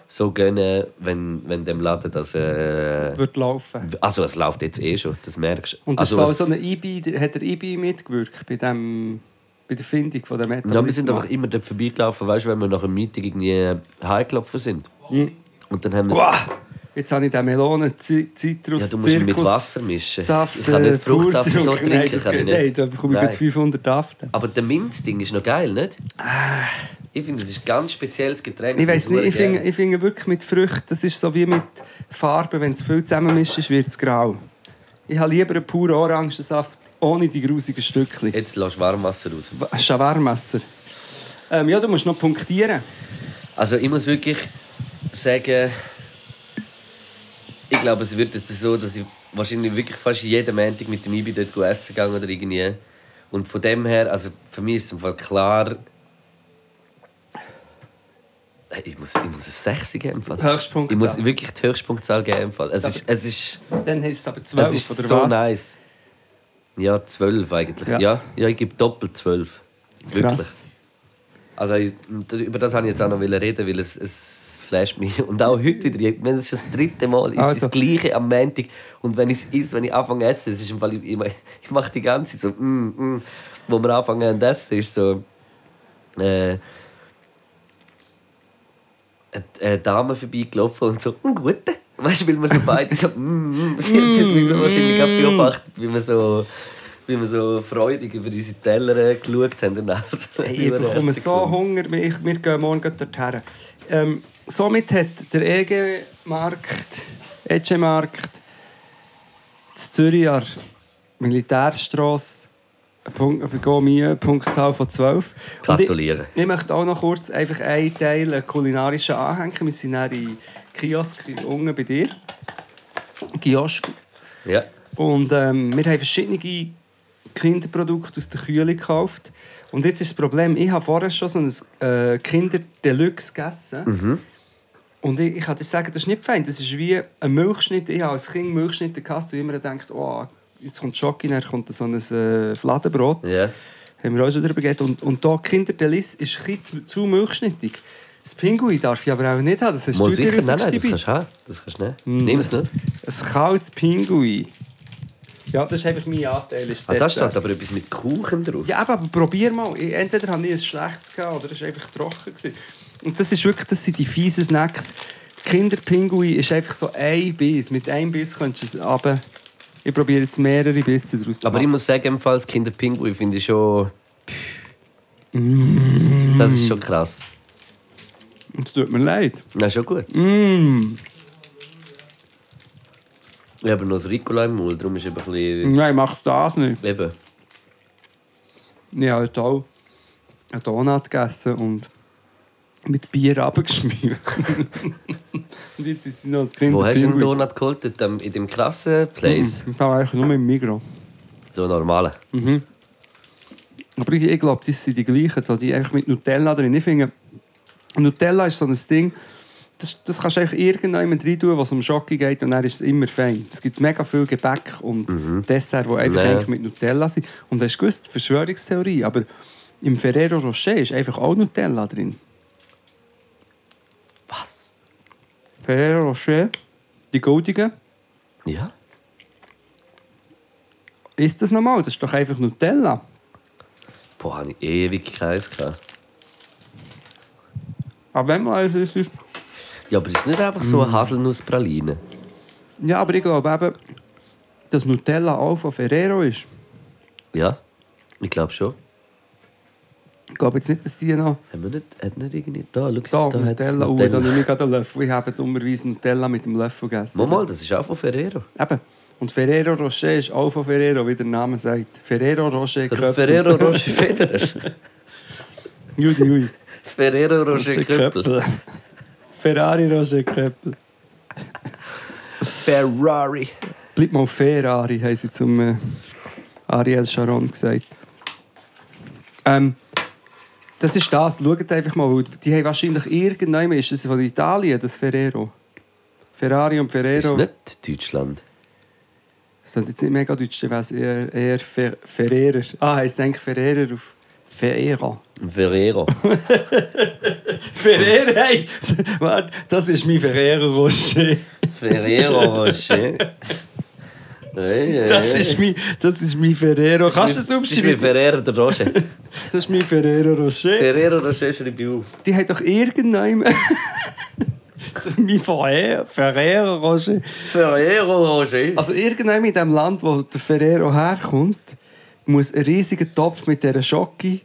Speaker 4: so gönnen, wenn, wenn dem Laden das... Äh,
Speaker 2: Wird laufen.
Speaker 4: also es läuft jetzt eh schon, das merkst du.
Speaker 2: Und das
Speaker 4: also,
Speaker 2: ist so, so eine IBI, hat der IBI mitgewirkt bei, dem, bei der Findung von der Metal?
Speaker 4: ja, wir sind einfach immer dort vorbeigelaufen, weißt du, wenn wir nach einem Meeting irgendwie heimgelaufen sind.
Speaker 2: Mhm.
Speaker 4: Und dann haben wir
Speaker 2: Wow. Jetzt habe ich den Melonen, Zi- Zitrus,
Speaker 4: Ja, du musst ihn mit
Speaker 2: Zirkus,
Speaker 4: Wasser mischen.
Speaker 2: Saft,
Speaker 4: ich kann nicht
Speaker 2: äh,
Speaker 4: Fruchtsaft so trinken.
Speaker 2: Nein, das
Speaker 4: kann ich nicht.
Speaker 2: nicht. Da bekomme ich
Speaker 4: Nein.
Speaker 2: gerade 500 Aften.
Speaker 4: Aber der Minzding ist noch geil, nicht? Ich finde, das ist ein ganz spezielles Getränk.
Speaker 2: Ah. Ich weiß nicht, ich
Speaker 4: finde
Speaker 2: ich finde wirklich mit Früchten, das ist so wie mit Farben, wenn es viel zusammenmischt wird es grau. Ich habe lieber einen puren Orangensaft ohne die grusigen Stückchen.
Speaker 4: Jetzt lass Warmwasser raus.
Speaker 2: Schawarmesser. Ähm, ja, du musst noch punktieren.
Speaker 4: Also ich muss wirklich sagen, ich glaube, es wird jetzt so, dass ich wahrscheinlich wirklich fast jeden Montag mit dem Ibi dort essen gehe oder irgendwie. Und von dem her, also für mich ist es im Fall klar, ich muss, ich muss ein 6 geben. im Fall.
Speaker 2: Höchstpunktzahl.
Speaker 4: Ich muss wirklich die Höchstpunktzahl geben. im Fall. Es ist, es ist,
Speaker 2: Dann hast du es aber 12
Speaker 4: es ist
Speaker 2: oder
Speaker 4: so
Speaker 2: was?
Speaker 4: nice. Ja, 12 eigentlich.
Speaker 2: Ja.
Speaker 4: Ja, ja, ich gebe doppelt 12. Wirklich.
Speaker 2: Krass.
Speaker 4: Also ich- über das wollte ich jetzt auch noch reden, weil es, es flasht mich. Und auch heute wieder. Ich meine, Es ist das dritte Mal. Es
Speaker 2: Also.
Speaker 4: ist das Gleiche am Montag. Und wenn ich es esse, wenn ich anfange zu essen, es ist im Fall, ich, ich, mache die ganze Zeit so, mm, mm, wo wir anfangen zu essen, ist so. Äh, eine- Dame vorbeigelaufen und so, ein guter. Weißt du, weil wir so beide so, mm, mm, sie hat jetzt mich so wahrscheinlich gerade beobachtet, wie wir so, wie wir so freudig über unsere Teller äh, geschaut haben. danach.
Speaker 2: Hey, ich bekomme so Hunger, wir, wir gehen morgen dorthin. Ähm, somit hat der EG-Markt, EG-Markt, in Zürich an der Militärstrasse Punkt, eine Gomie- Punktzahl von 12. Und ich,
Speaker 4: Gratuliere.
Speaker 2: ich möchte auch noch kurz einfach einen Teil einen kulinarischen anhängen. Wir sind dann in Kiosk unten bei dir. Kiosk.
Speaker 4: Ja.
Speaker 2: Und ähm, wir haben verschiedene Kinderprodukte aus der Kühle gekauft. Und jetzt ist das Problem, ich habe vorher schon so ein äh, Kinder Deluxe gegessen. Und ich, ich kann dir sagen, das ist nicht fein. Das ist wie ein Milchschnitt. Ich habe als Kind Milchschnitte gehabt und immer gedacht, oh, jetzt kommt Schoki, dann kommt so ein äh, Fladenbrot.
Speaker 4: Ja.
Speaker 2: Haben wir auch schon darüber geredet. Und, und da Kinder Deluxe ist ein bisschen zu, milchschnittig. Das Pinguin darf ich aber auch nicht haben. Das hast
Speaker 4: Mal
Speaker 2: du
Speaker 4: sicher, nein, nein, das kannst du haben. Das kannst du nehmen. Nimm es nicht.
Speaker 2: Ein kaltes Pinguin. Ja, das ist einfach mein Anteil. Ist
Speaker 4: Ah, da steht aber etwas mit Kuchen drauf.
Speaker 2: Ja, aber, probier mal. Entweder habe ich ein schlechtes gehabt oder es war einfach trocken. Gewesen. Und das ist wirklich, das sind die fiesen Snacks. Kinderpinguin ist einfach so ein Biss. Mit einem Biss könntest du es runter. Ich probiere jetzt mehrere Bisse daraus zu
Speaker 4: Aber ich
Speaker 2: machen.
Speaker 4: muss sagen, das Kinderpinguin finde ich schon... Das ist schon krass.
Speaker 2: Es tut mir leid.
Speaker 4: Na, schon gut.
Speaker 2: Mm.
Speaker 4: Ich habe noch das Ricola im Mund, darum ist es eben ein bisschen...
Speaker 2: Nein, mach das nicht.
Speaker 4: Eben.
Speaker 2: Ich habe heute auch einen Donut gegessen und mit Bier abgeschmiert. und jetzt ist sie noch das
Speaker 4: Wo hast du einen
Speaker 2: Kinderpinguin.
Speaker 4: Donut geholt? In dem, in dem krassen Place?
Speaker 2: Ich war eigentlich nur im Migros.
Speaker 4: So normale.
Speaker 2: Aber ich, ich glaube, das sind die gleichen, so die einfach mit Nutella drin. Ich finde, Nutella ist so ein Ding, das, das kannst du einfach irgendjemand rein tun, was um Schocke geht und dann ist es immer fein. Es gibt mega viel Gebäck und Dessert, die einfach eigentlich mit Nutella sind. Und hast du gewusst, Verschwörungstheorie, aber im Ferrero Rocher ist einfach auch Nutella drin.
Speaker 4: Was?
Speaker 2: Ferrero Rocher, die goldigen,
Speaker 4: Ja?
Speaker 2: ist das normal? Das ist doch einfach Nutella.
Speaker 4: Boah, habe ich ewig keins gehabt.
Speaker 2: Aber wenn man es ist, ist
Speaker 4: Ja, aber es ist nicht einfach so eine Haselnusspraline.
Speaker 2: Ja, aber ich glaube eben, dass Nutella auch von Ferrero ist.
Speaker 4: Ja? Ich glaube schon.
Speaker 2: Ich glaube jetzt nicht, dass die noch
Speaker 4: Haben wir nicht, hat nicht irgendwie... Da, schau,
Speaker 2: da,
Speaker 4: da
Speaker 2: Nutella, oh, da nehme ich gerade einen Löffel. Ich habe dummerweise Nutella mit dem Löffel gegessen.
Speaker 4: Mal, mal, das ist auch von Ferrero.
Speaker 2: Eben. Und Ferrero Rocher ist auch von Ferrero, wie der Name sagt. Ferrero Rocher Köppel.
Speaker 4: Ferrero Rocher Federer.
Speaker 2: Judi, judi.
Speaker 4: Ferrero Rocher Köppel.
Speaker 2: Ferrari Rocher Köppel.
Speaker 4: Ferrari.
Speaker 2: Bleib mal Ferrari, haben sie zum äh, Ariel Sharon gesagt. Ähm, das ist das. Schaut einfach mal. weil Die haben wahrscheinlich irgendwann, ist das von Italien, das Ferrero? Ferrari und
Speaker 4: Ist
Speaker 2: Ferrero.
Speaker 4: nicht Deutschland?
Speaker 2: Das klingt jetzt nicht mega deutsch, dann wäre es eher, eher Fer Ferrerer. Ah, heisst eigentlich Ferrerer auf Ferrero.
Speaker 4: Ferrero.
Speaker 2: Ferrerer, hey! Warte, das ist mein Ferrero Rocher.
Speaker 4: Ferrero Rocher. Hey,
Speaker 2: Das
Speaker 4: hey.
Speaker 2: ist mein, das ist mein Ferrero. Kannst du das
Speaker 4: Das ist
Speaker 2: aufschreiben?
Speaker 4: Ferrero der Rocher.
Speaker 2: Das ist mein Ferrero Rocher.
Speaker 4: Ferrero Rocher schreibe ich auf.
Speaker 2: Die haben doch irgendwann. mein Ferrero, Ferrero Rocher.
Speaker 4: Ferrero Rocher.
Speaker 2: Also irgendwann in dem Land, wo der Ferrero herkommt, muss ein riesiger Topf mit dieser Schocke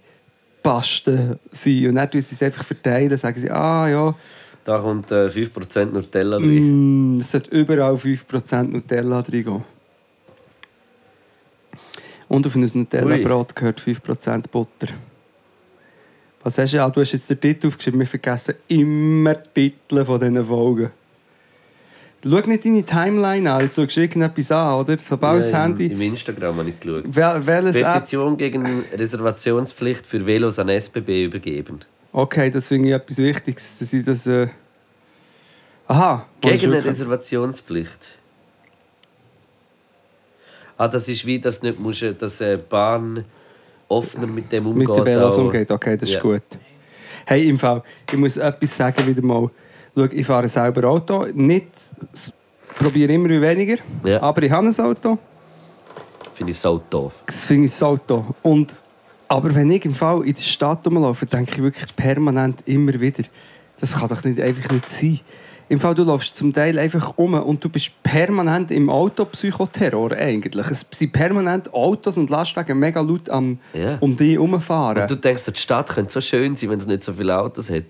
Speaker 2: Paste sein. Und dann tun sie es einfach verteilen. Sagen sie, ah ja,
Speaker 4: Da kommt äh, 5% Nutella drin.
Speaker 2: mm, es sollte überall 5% Nutella drin gehen. Und auf ein Nutella-Brot gehört 5% Butter. Was hast du? Ja, du hast jetzt den Titel aufgeschrieben. Wir vergessen immer die Titel von diesen Folgen. Schau nicht deine Timeline an, du irgendetwas an, oder? Sobald das Handy...
Speaker 4: Im Instagram habe ich geschaut.
Speaker 2: Wel welches App...
Speaker 4: Petition gegen Reservationspflicht für Velos an SBB übergeben.
Speaker 2: Okay, das finde ich etwas Wichtiges, dass ich das... Äh... Aha.
Speaker 4: Gegen eine
Speaker 2: Reservation.
Speaker 4: Reservationspflicht. Ah, das ist wie, dass nicht musst, dass eine Bahn offener mit dem umgeht.
Speaker 2: Mit den Velos umgeht, okay, das ist
Speaker 4: Ja.
Speaker 2: gut. Hey, im Fall, ich muss etwas sagen wieder mal. Schau, ich fahre selber Auto, nicht... probiere immer weniger,
Speaker 4: Ja.
Speaker 2: aber ich habe ein Auto.
Speaker 4: Finde ich so doof.
Speaker 2: Das finde ich so toll. Und, aber wenn ich im Fall in der Stadt rumlaufe, denke ich wirklich permanent immer wieder, das kann doch nicht, einfach nicht sein. Im Fall, du läufst zum Teil einfach um und du bist permanent im Autopsychoterror eigentlich. Es sind permanent Autos und Lastwagen mega laut am,
Speaker 4: Ja.
Speaker 2: um dich herumfahren.
Speaker 4: Und du denkst, die Stadt könnte so schön sein, wenn es nicht so viele Autos hat.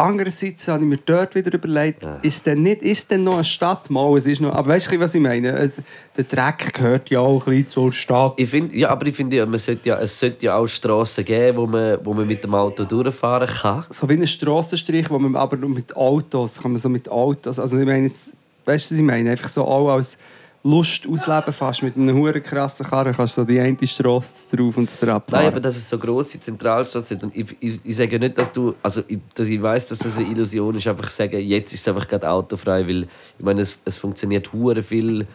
Speaker 2: Andererseits habe ich mir dort wieder überlegt, ist denn nicht, ist denn noch eine Stadt? Mal, es ist noch, aber weißt du, was ich meine? Es, der Dreck gehört ja auch ein bisschen zur Stadt.
Speaker 4: Ich find, ja, aber ich finde, ja, man sollte ja, es sollte ja auch Strassen geben, wo man, wo man mit dem Auto durchfahren kann.
Speaker 2: so wie ein Strassenstrich, wo man aber nur mit Autos, kann man so mit Autos, also ich meine weißt du, was ich meine? Einfach so auch als Lust ausleben fast mit einem huren krassen Karren kannst du so die eine Strasse drauf und drauf
Speaker 4: Nein, aber dass es so grosse Zentralstadt sind. Und ich, ich, ich sage nicht, dass du. Also, ich, dass ich weiß, dass das eine Illusion ist, einfach sagen, jetzt ist es einfach gerade autofrei, weil ich meine, es, es funktioniert hure viel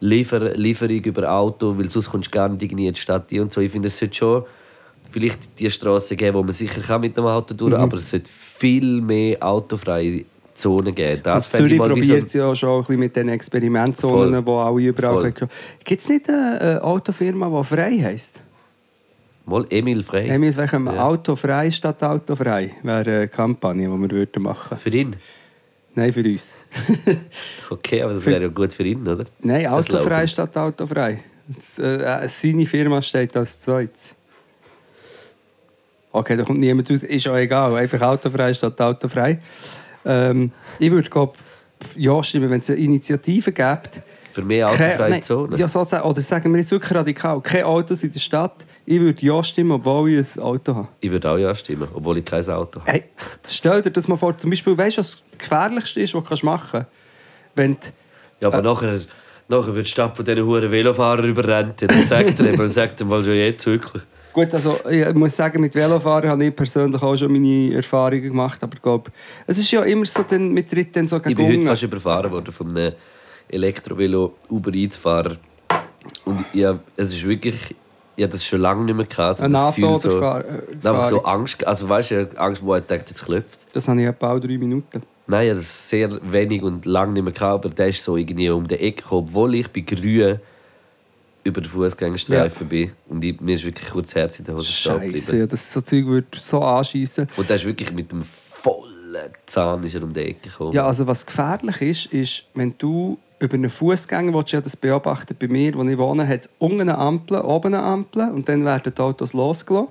Speaker 4: Liefer, Lieferung über Auto, weil sonst kommst du gar nicht in die Stadt und so. Ich finde, es sollte schon vielleicht die Straßen geben, wo man sicher kann mit dem Auto durch,
Speaker 2: Mhm.
Speaker 4: aber es sollte viel mehr autofreie Zonen geben. Das
Speaker 2: Und Zürich probiert es ja schon ein bisschen mit den Experimentzonen,
Speaker 4: Voll.
Speaker 2: wo alle überall. Gibt es nicht eine, Autofirma, die frei heisst?
Speaker 4: Mal Emil Frey.
Speaker 2: Emil, wir
Speaker 4: Ja.
Speaker 2: Autofrei statt Autofrei. Wäre eine Kampagne, die wir würden machen
Speaker 4: Für ihn?
Speaker 2: Nein, für uns.
Speaker 4: Okay, aber das wäre ja gut für ihn, oder?
Speaker 2: Nein, Autofrei
Speaker 4: Slogan.
Speaker 2: statt Autofrei. Das, äh, äh, seine Firma steht als zweites. Okay, da kommt niemand raus. Ist auch egal. Einfach Autofrei statt Autofrei. Ähm, ich würde, glaube ja stimmen, wenn es eine Initiative gibt.
Speaker 4: Für mehr autofreie Zonen.
Speaker 2: Ja, sozusagen, oder sagen wir jetzt wirklich radikal, keine Autos in der Stadt. Ich würde ja stimmen, obwohl ich ein Auto habe.
Speaker 4: Ich würde auch ja stimmen, obwohl ich kein Auto habe.
Speaker 2: Hey, stell dir das mal vor. Zum Beispiel, weißt du, was das Gefährlichste ist, was du machen kannst? Wenn du
Speaker 4: Ja, aber nachher, nachher wird die Stadt von diesen huren Velofahrern überrennt. Das sagt er eben. Sagt er mal schon jetzt wirklich.
Speaker 2: Gut, also ich muss sagen, mit Velofahren habe ich persönlich auch schon meine Erfahrungen gemacht, aber ich glaube, es ist ja immer so, dann, mit dann so
Speaker 4: Ich bin
Speaker 2: gegen
Speaker 4: heute fast überfahren worden von einem Elektrovelo Uber Eats Fahrer. Und ja, es ist wirklich... Ich hatte das schon lange nicht mehr gehabt. So
Speaker 2: Ein
Speaker 4: das Gefühl, so,
Speaker 2: äh,
Speaker 4: einfach so. Angst. Also weißt du, Angst, wo er denkt, jetzt klopft.
Speaker 2: Das habe ich etwa auch drei Minuten.
Speaker 4: Nein, ich hatte das sehr wenig und lange nicht mehr gehabt, aber der ist so irgendwie um die Ecke gekommen, obwohl ich bei grün über den Fußgängerstreifen bin. Und ich, mir ist wirklich kurz das Herz in der Hose stehen geblieben.
Speaker 2: ja, das so Zeug würde so anschießen.
Speaker 4: Und der ist wirklich mit dem vollen Zahn ist er um die Ecke gekommen.
Speaker 2: Ja, also was gefährlich ist, ist, wenn du über einen Fußgänger willst, ja das beobachten bei mir, wo ich wohne, hat es unten eine Ampel, oben eine Ampel und dann werden die Autos losgelassen.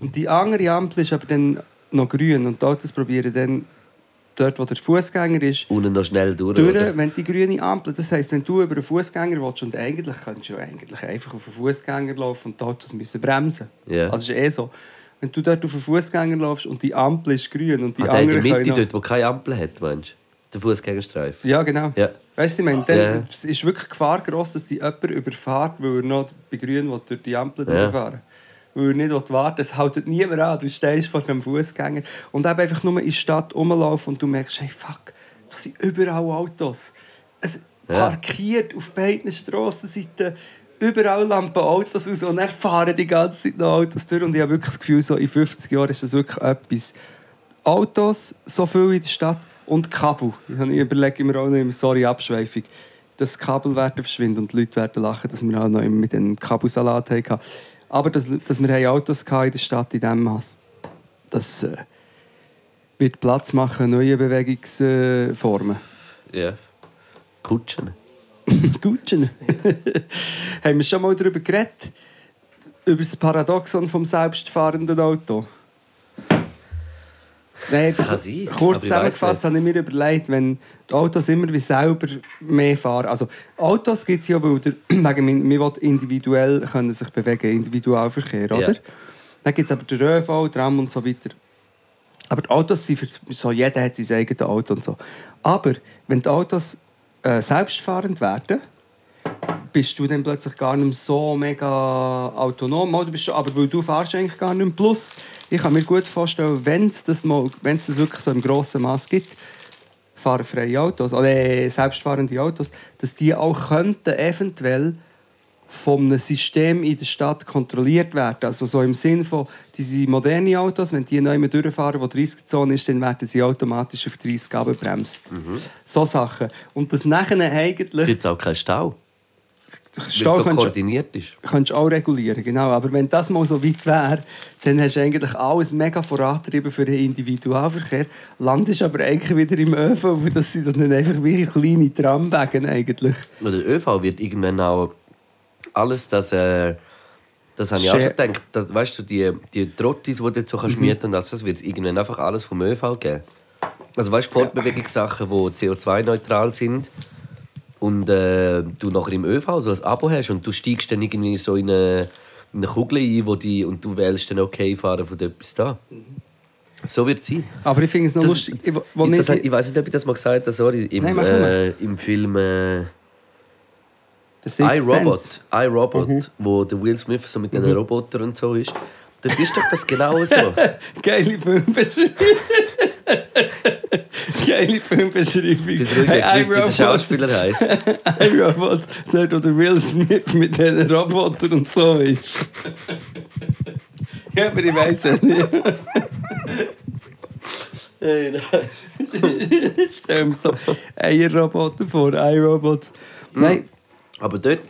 Speaker 2: Und die andere Ampel ist aber dann noch grün und die Autos probieren dann dort, wo der Fußgänger ist,
Speaker 4: Unten noch schnell durch.
Speaker 2: durch,
Speaker 4: oder?
Speaker 2: wenn die grüne Ampel, das heisst, wenn du über einen Fußgänger willst und eigentlich könntest du eigentlich einfach auf einen Fußgänger laufen und die Autos müssen bremsen.
Speaker 4: Ja.
Speaker 2: Also ist eh so. Wenn du dort auf einen Fußgänger läufst und die Ampel ist grün und die
Speaker 4: Ah, der in der Mitte, dort, wo keine Ampel hat, meinst? Der Fußgängerstreifen.
Speaker 2: Ja, genau.
Speaker 4: Ja.
Speaker 2: Weißt du, ich meine, dann es ist wirklich Gefahr groß, dass die jemand überfährt, weil er noch bei Grün will durch die Ampel
Speaker 4: Ja.
Speaker 2: durchfahren Weil er nicht warten Es haltet niemand an. Du stehst vor einem Fußgänger und eben einfach nur in der Stadt rumlaufen und du merkst, hey, fuck, da sind überall Autos. Es
Speaker 4: Ja.
Speaker 2: parkiert auf beiden Strassenseiten. Überall lampen Autos aus und dann fahren die ganze Zeit noch Autos durch. Und ich habe wirklich das Gefühl, so in 50 Jahren ist das wirklich etwas. Autos, so viel in der Stadt und Kabel. Ich überlege mir auch noch immer, sorry, Abschweifung, dass Kabel werden verschwinden und die Leute werden lachen, dass wir auch noch immer mit dem Kabelsalat hatten. Aber dass, dass wir Autos in der Stadt in diesem Maß, das äh, wird Platz machen, neue Bewegungsformen.
Speaker 4: Ja. Kutschen.
Speaker 2: Gutschen. haben wir schon mal darüber geredet? Über das Paradoxon vom selbstfahrenden Auto? Nein, kurz zusammengefasst habe ich mir überlegt, wenn die Autos immer wie selber mehr fahren. Also Autos gibt es ja, weil der, wegen, man will individuell können sich bewegen, Individualverkehr,
Speaker 4: Ja.
Speaker 2: oder? Dann gibt es aber den ÖV, Tram und so weiter. Aber die Autos sind für so, jeder hat sein eigenes Auto und so. Aber wenn die Autos äh, selbstfahrend werden, bist du dann plötzlich gar nicht so mega autonom. Oder bist du, aber weil du fahrst eigentlich gar nicht mehr. Plus, ich kann mir gut vorstellen, wenn es das, mal, das wirklich so im grossen Maß gibt, fahrerfreie Autos oder äh, selbstfahrende Autos, dass die auch könnten eventuell von einem System in der Stadt kontrolliert werden. Also so im Sinn von, diese modernen Autos, wenn die neu durchfahren, wo 30 Zone ist, dann werden sie automatisch auf 30 abgebremst. So Sachen. Und das nachher eigentlich...
Speaker 4: Gibt es auch keinen Stau?
Speaker 2: Stau
Speaker 4: so
Speaker 2: kannst,
Speaker 4: koordiniert ist.
Speaker 2: kannst du auch regulieren, genau. Aber wenn das mal so weit wäre, dann hast du eigentlich alles mega vorantrieben für den Individualverkehr, landest aber eigentlich wieder im ÖV, weil das sind dann einfach wie kleine Tramwagen eigentlich.
Speaker 4: Oder der ÖV wird irgendwann auch alles das. Äh, das habe ich auch schon gedacht. Das, weißt du, die, die Trottis, die du jetzt so kannst mieten und alles, das wird es irgendwann einfach alles vom ÖV geben. Also weißt du, Fortbewegungssachen, die CO2-neutral sind und äh, du nachher im ÖV so ein Abo hast und du steigst dann irgendwie so in eine, in eine Kugel ein wo die, und du wählst dann okay fahren von etwas da. So wird es sein.
Speaker 2: Aber ich finde es noch
Speaker 4: Das-
Speaker 2: lustig. Ich, wo
Speaker 4: ich, das,
Speaker 2: ich,
Speaker 4: ich weiß nicht, ob ich das mal gesagt habe, sorry, im,
Speaker 2: Nein, mach
Speaker 4: äh, im Film äh, iRobot, iRobot,
Speaker 2: Mhm.
Speaker 4: wo der Will Smith so mit den Robotern und so ist. Dort ist doch das genau so.
Speaker 2: Geile Filmbeschreibung. Geile Filmbeschreibung.
Speaker 4: Bis ruhig, hey, wie der Schauspieler heißt.
Speaker 2: iRobot, dort wo der Will Smith mit diesen Robotern und so ist. ja, aber ich weiß es nicht. Stell mir so Eierroboter vor, iRobot. Nein,
Speaker 4: Aber dort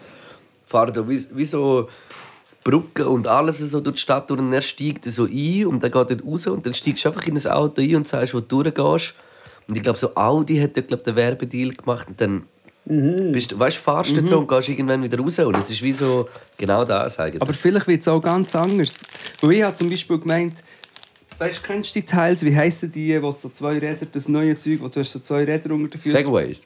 Speaker 4: fahren da wie, wie so Brücken und alles so durch die Stadt durch und er steigt so ein und dann geht dort raus und dann steigst du einfach in ein Auto ein und sagst, wo du durchgehst. Und ich glaube, so Audi hat dort glaub, den Werbedeal gemacht und dann bist du, weißt, fahrst du so und gehst irgendwann wieder raus und es ist wie so genau das eigentlich.
Speaker 2: Aber vielleicht wird es auch ganz anders. Weil ich habe zum Beispiel gemeint, weißt, kennst du die Teils, wie heissen die, wo so zwei Räder, das neue Zeug, wo du hast so zwei Räder unter den Füßen
Speaker 4: Segways.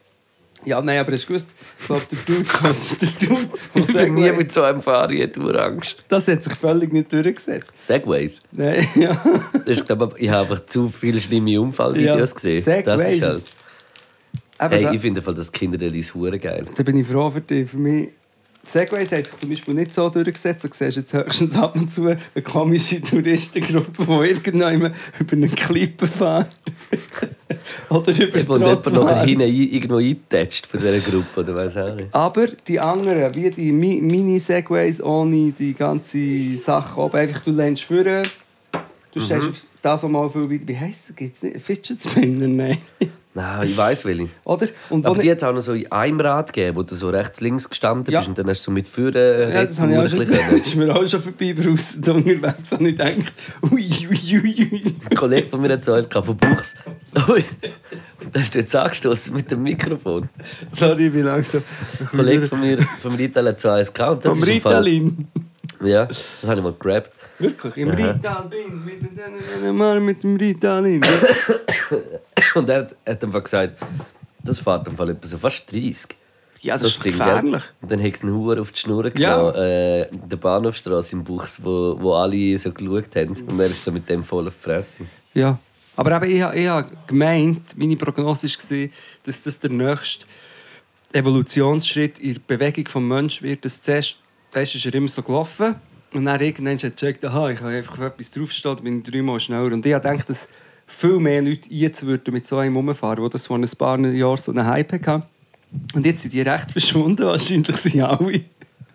Speaker 2: Ja, nein, aber hast du gewusst, ich glaube, der Dude, was- der Dude
Speaker 4: Ich bin nie mit so einem hätte nur Angst.
Speaker 2: das hat sich völlig nicht durchgesetzt.
Speaker 4: Segways.
Speaker 2: Nein, ja.
Speaker 4: Das ist, glaub, ich habe einfach zu viele schlimme Unfallvideos
Speaker 2: Ja,
Speaker 4: gesehen. Das
Speaker 2: Segways.
Speaker 4: ist halt.
Speaker 2: Aber
Speaker 4: Hey,
Speaker 2: da,
Speaker 4: ich finde das Kinderrelease hure geil.
Speaker 2: da bin ich froh für dich. Für mich, Segways haben sich zum Beispiel nicht so durchgesetzt. Du siehst jetzt höchstens ab und zu eine komische Touristengruppe, die irgendwann über einen Klippen fährt. Oder über
Speaker 4: Und jemand noch hinten irgendwo eintatscht von dieser Gruppe, oder weiß auch nicht.
Speaker 2: Aber die anderen, wie die Mi- Mini-Segways ohne die ganze Sache oben, einfach du lehnst vorne, du stehst auf das, was mal viel weiter... Wie heisst das? Gibt es nicht? Fidget Spinner? Nein.
Speaker 4: Nein, ich weiß welche.
Speaker 2: Oder? Und
Speaker 4: Aber
Speaker 2: wo
Speaker 4: die hat es auch noch so in einem Rad gegeben, wo du so rechts links gestanden
Speaker 2: Ja.
Speaker 4: bist und dann hast du so mit Führen
Speaker 2: ja, das, habe ich auch schon, das ist mir auch schon vorbei draussen unterwegs und ich denke, ui, ui, ui, ui.
Speaker 4: Ein Kollege von mir hat so einen von Buchs. Ui. Und da hast du jetzt angestoßen mit dem Mikrofon.
Speaker 2: Sorry, ich bin langsam...
Speaker 4: Ein Kollege von mir, vom Rital hat so eins gehabt. und das
Speaker 2: Vom Ritalin.
Speaker 4: Ja, das habe ich mal gerappt.
Speaker 2: Wirklich, im Ritalin, mit dem Mann mit dem Ritalin.
Speaker 4: Und er hat, hat einfach gesagt, das fährt im Fall etwa so fast 30.
Speaker 2: Ja, das
Speaker 4: So
Speaker 2: ist
Speaker 4: Ding, gell?
Speaker 2: gefährlich.
Speaker 4: Und dann hat es einen Huren auf die Schnur
Speaker 2: Ja.
Speaker 4: genommen, äh, der Bahnhofstrasse im Buchs, wo, wo alle so geschaut haben. Und er ist so mit dem voll auf die Fresse.
Speaker 2: Ja, aber eben, ich, ich habe gemeint, meine Prognose war, dass das der nächste Evolutionsschritt in der Bewegung des Menschen wird. Dass zuerst, du, ist er immer so gelaufen und dann irgendwann hat er gecheckt, aha, ich kann einfach auf etwas draufstehen, bin ich dreimal schneller. Und ich habe gedacht, dass viel mehr Leute jetzt würden mit so einem rumfahren, wo das vor ein paar Jahren so einen Hype hatte. Und jetzt sind die recht verschwunden, wahrscheinlich sind alle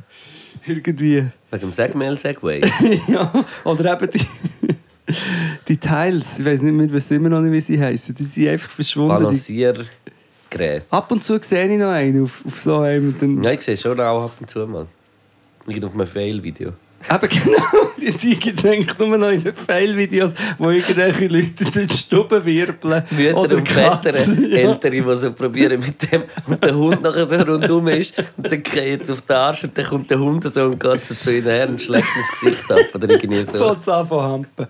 Speaker 2: irgendwie...
Speaker 4: Wegen dem Segmail Segway.
Speaker 2: ja, oder eben die, die Teils, ich weiß nicht mehr, weiß immer noch nicht, wie sie heißen. Die sind einfach verschwunden. Die,
Speaker 4: Balanciergerät.
Speaker 2: ab und zu sehe ich noch einen auf, auf so einem. Dann,
Speaker 4: Ja, ich sehe schon auch ab und zu mal. Irgend auf einem Fail-Video.
Speaker 2: Eben genau, die, die gibt es eigentlich nur noch in den Fail-Videos, wo irgendwelche Leute durch die Stube wirbeln.
Speaker 4: Mütter
Speaker 2: oder
Speaker 4: und Väter.
Speaker 2: Ja.
Speaker 4: Ältere, die so probieren mit dem und der Hund nachher rundum ist und dann geht es auf den Arsch und dann kommt der Hund so und geht so zu ihnen her und schlägt das Gesicht ab oder irgendwie so.
Speaker 2: Fängt's an von Hampen.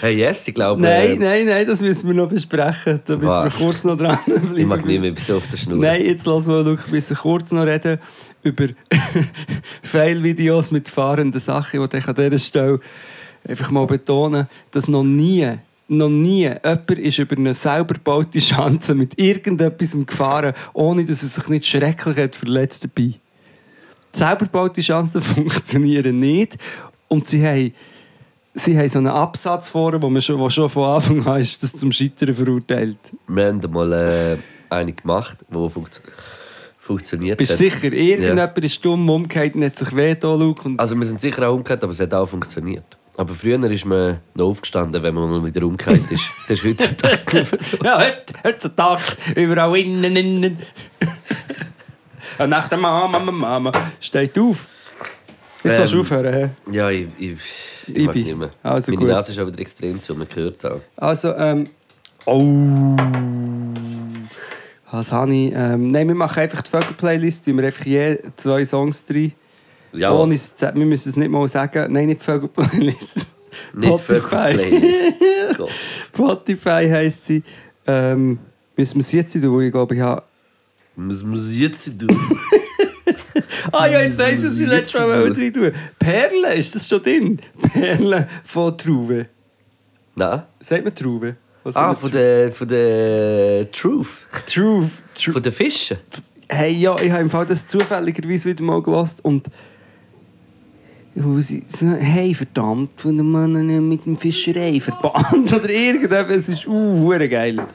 Speaker 4: Hey, yes, ich glaube...
Speaker 2: Nein,
Speaker 4: äh,
Speaker 2: nein, nein, das müssen wir noch besprechen. Da müssen wir kurz noch dran bleiben.
Speaker 4: Ich mag nicht mehr bis auf der Schnur.
Speaker 2: Nein, jetzt lass mal Luke, ein bisschen kurz noch reden. Über Fail-Videos mit fahrenden Sachen, die ich an dieser Stelle einfach mal betonen, dass noch nie, noch nie jemand ist über eine selber gebaute Schanze mit irgendetwas gefahren, ohne dass er sich nicht schrecklich hat verletzt dabei. Selber gebaute Chancen funktionieren nicht und sie haben Sie haben so einen Absatz vor, wo man schon, wo schon von Anfang an ist, das zum Scheitern verurteilt.
Speaker 4: Wir haben mal äh, eine gemacht, die funktio funktioniert
Speaker 2: Bist
Speaker 4: hat.
Speaker 2: sicher? Irgendjemand ist dumm umgekehrt und hat sich weh da, Luke.
Speaker 4: Also wir sind sicher auch umgekehrt, aber es hat auch funktioniert. Aber früher ist man noch aufgestanden, wenn man mal wieder umgekehrt ist. Das ist heutzutage nicht mehr so.
Speaker 2: ja, heut- heutzutage überall innen, innen. und nach der Mama, Mama, Mama. Steht auf. Jetzt sollst du
Speaker 4: Ähm,
Speaker 2: aufhören. hä?
Speaker 4: Ja, ich, ich, ich mag
Speaker 2: bin-
Speaker 4: nicht mehr.
Speaker 2: also
Speaker 4: Meine
Speaker 2: gut.
Speaker 4: Nase ist wieder extrem zu, man hört es auch.
Speaker 2: Also, ähm. Oh. Was habe ich? Ähm, nein, wir machen einfach die Vögel-Playlist. tun Wir einfach je zwei Songs drin.
Speaker 4: Ja,
Speaker 2: Ohne es wir müssen es nicht mal sagen. Nein, nicht Vögel-Playlist.
Speaker 4: nicht für Playlist. Gott.
Speaker 2: Spotify heisst sie. Ähm, müssen wir es jetzt tun, weil ich glaube, ich habe.
Speaker 4: Was muss ich jetzt tun?
Speaker 2: Ah ja, ich, was ich
Speaker 4: Jetzt
Speaker 2: letztes Mal drin tun Perle, ist das schon drin? Perle von Trauve.
Speaker 4: Nein.
Speaker 2: Sagt man Trauve? Was
Speaker 4: Ah, von der, von der Truth.
Speaker 2: Trauve. Trauve.
Speaker 4: Von den Fischen.
Speaker 2: Hey, ja, ich habe im Fall das zufälligerweise wieder mal gelost und hey, verdammt, von dem Mann mit dem Fischereiverband oder irgendetwas, es ist uh, geil.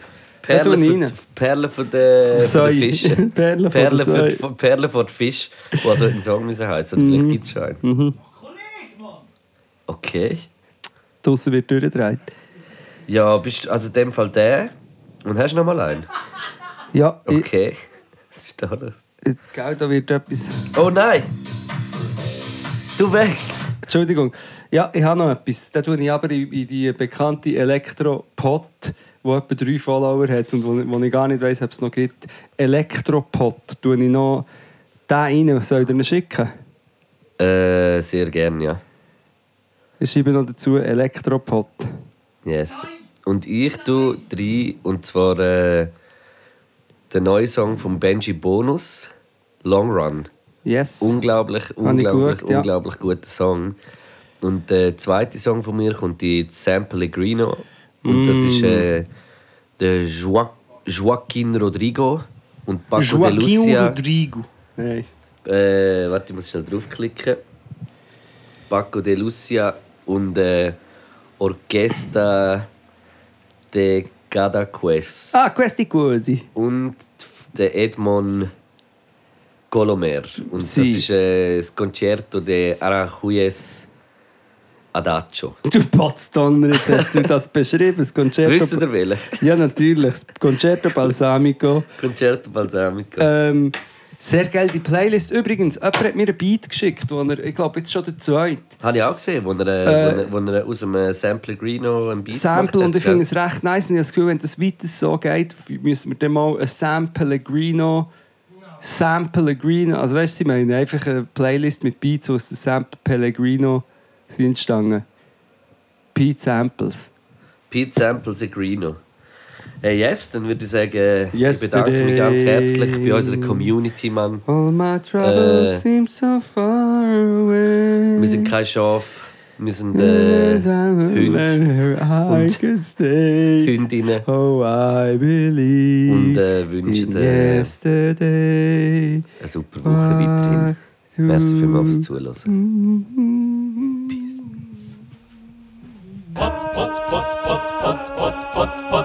Speaker 4: Perlen
Speaker 2: rein.
Speaker 4: Perlen von den, Fischen.
Speaker 2: Perlen von
Speaker 4: Perlen von den Fisch, die also in den Song müssen heißen. Oder vielleicht gibt es schon einen.
Speaker 2: Mhm.
Speaker 4: Okay.
Speaker 2: Draussen wird durchgedreht.
Speaker 4: Ja, bist du also in dem Fall der. Und hast du noch mal einen?
Speaker 2: Ja,
Speaker 4: Okay. Was ist da los?
Speaker 2: ich, gell, da wird etwas...
Speaker 4: Oh nein! Du weg!
Speaker 2: Entschuldigung. Ja, ich habe noch etwas. Da tue ich aber in, die bekannte Elektropod, die etwa drei Follower hat und wo, wo ich gar nicht weiß, ob es noch gibt. Elektropod. Tue ich noch den rein. Soll ich dir schicken?
Speaker 4: Äh, sehr gern, ja.
Speaker 2: Ich schreibe noch dazu Elektropod.
Speaker 4: Yes. Und ich tue drei, und zwar äh, den neuen Song von Benji Bonus, Long Run.
Speaker 2: Yes.
Speaker 4: Unglaublich,
Speaker 2: ich
Speaker 4: unglaublich,
Speaker 2: ja.
Speaker 4: unglaublich guter Song. Und der zweite Song von mir kommt in San Pellegrino. Und das
Speaker 2: Mm.
Speaker 4: ist äh, der Joa Joaquin Rodrigo und Paco de
Speaker 2: Joaquin
Speaker 4: Lucia.
Speaker 2: Rodrigo. Nein.
Speaker 4: Äh, warte, ich muss schnell draufklicken. Paco de Lucia und äh, Orchestra de Cadaqués.
Speaker 2: Ah, questi quasi.
Speaker 4: Und der Edmond Colomer. Und
Speaker 2: Sì.
Speaker 4: Concerto de Aranjuez Adagio.
Speaker 2: Du Potsdammer, jetzt hast du das beschrieben. Das Concerto...
Speaker 4: Wisst ihr welchen?
Speaker 2: Ja, natürlich. Das Concerto Balsamico.
Speaker 4: Concerto Balsamico.
Speaker 2: Ähm, sehr geil, die Playlist. Übrigens, jemand hat mir einen Beat geschickt, wo er, ich glaube, jetzt schon der zweite.
Speaker 4: Habe ich auch gesehen, wo er, äh, wo er, wo er aus einem Sample Grino ein Beat
Speaker 2: Sample
Speaker 4: gemacht
Speaker 2: und ich
Speaker 4: hat,
Speaker 2: finde es recht nice. Und ich habe das Gefühl, wenn das weiter so geht, müssen wir dann mal ein Sam Pellegrino. Sam Pellegrino, also weißt du, ich meine, einfach eine Playlist mit Beats aus der Sam Pellegrino sind entstanden. Beat Samples.
Speaker 4: Pete Samples a Grino. Hey, yes, dann würde ich sagen,
Speaker 2: Yesterday.
Speaker 4: ich bedanke mich ganz herzlich bei unserer Community, Mann.
Speaker 2: All my troubles
Speaker 4: Äh,
Speaker 2: seem so far away.
Speaker 4: Wir sind kein Schaf, wir sind äh, Hunde,
Speaker 2: stay.
Speaker 4: Hündinnen
Speaker 2: Oh, I believe
Speaker 4: und äh, wünschen äh,
Speaker 2: yesterday.
Speaker 4: eine super Woche weiterhin. Merci vielmals fürs Zuhören.
Speaker 5: Pod, pod, pod, pod, pod,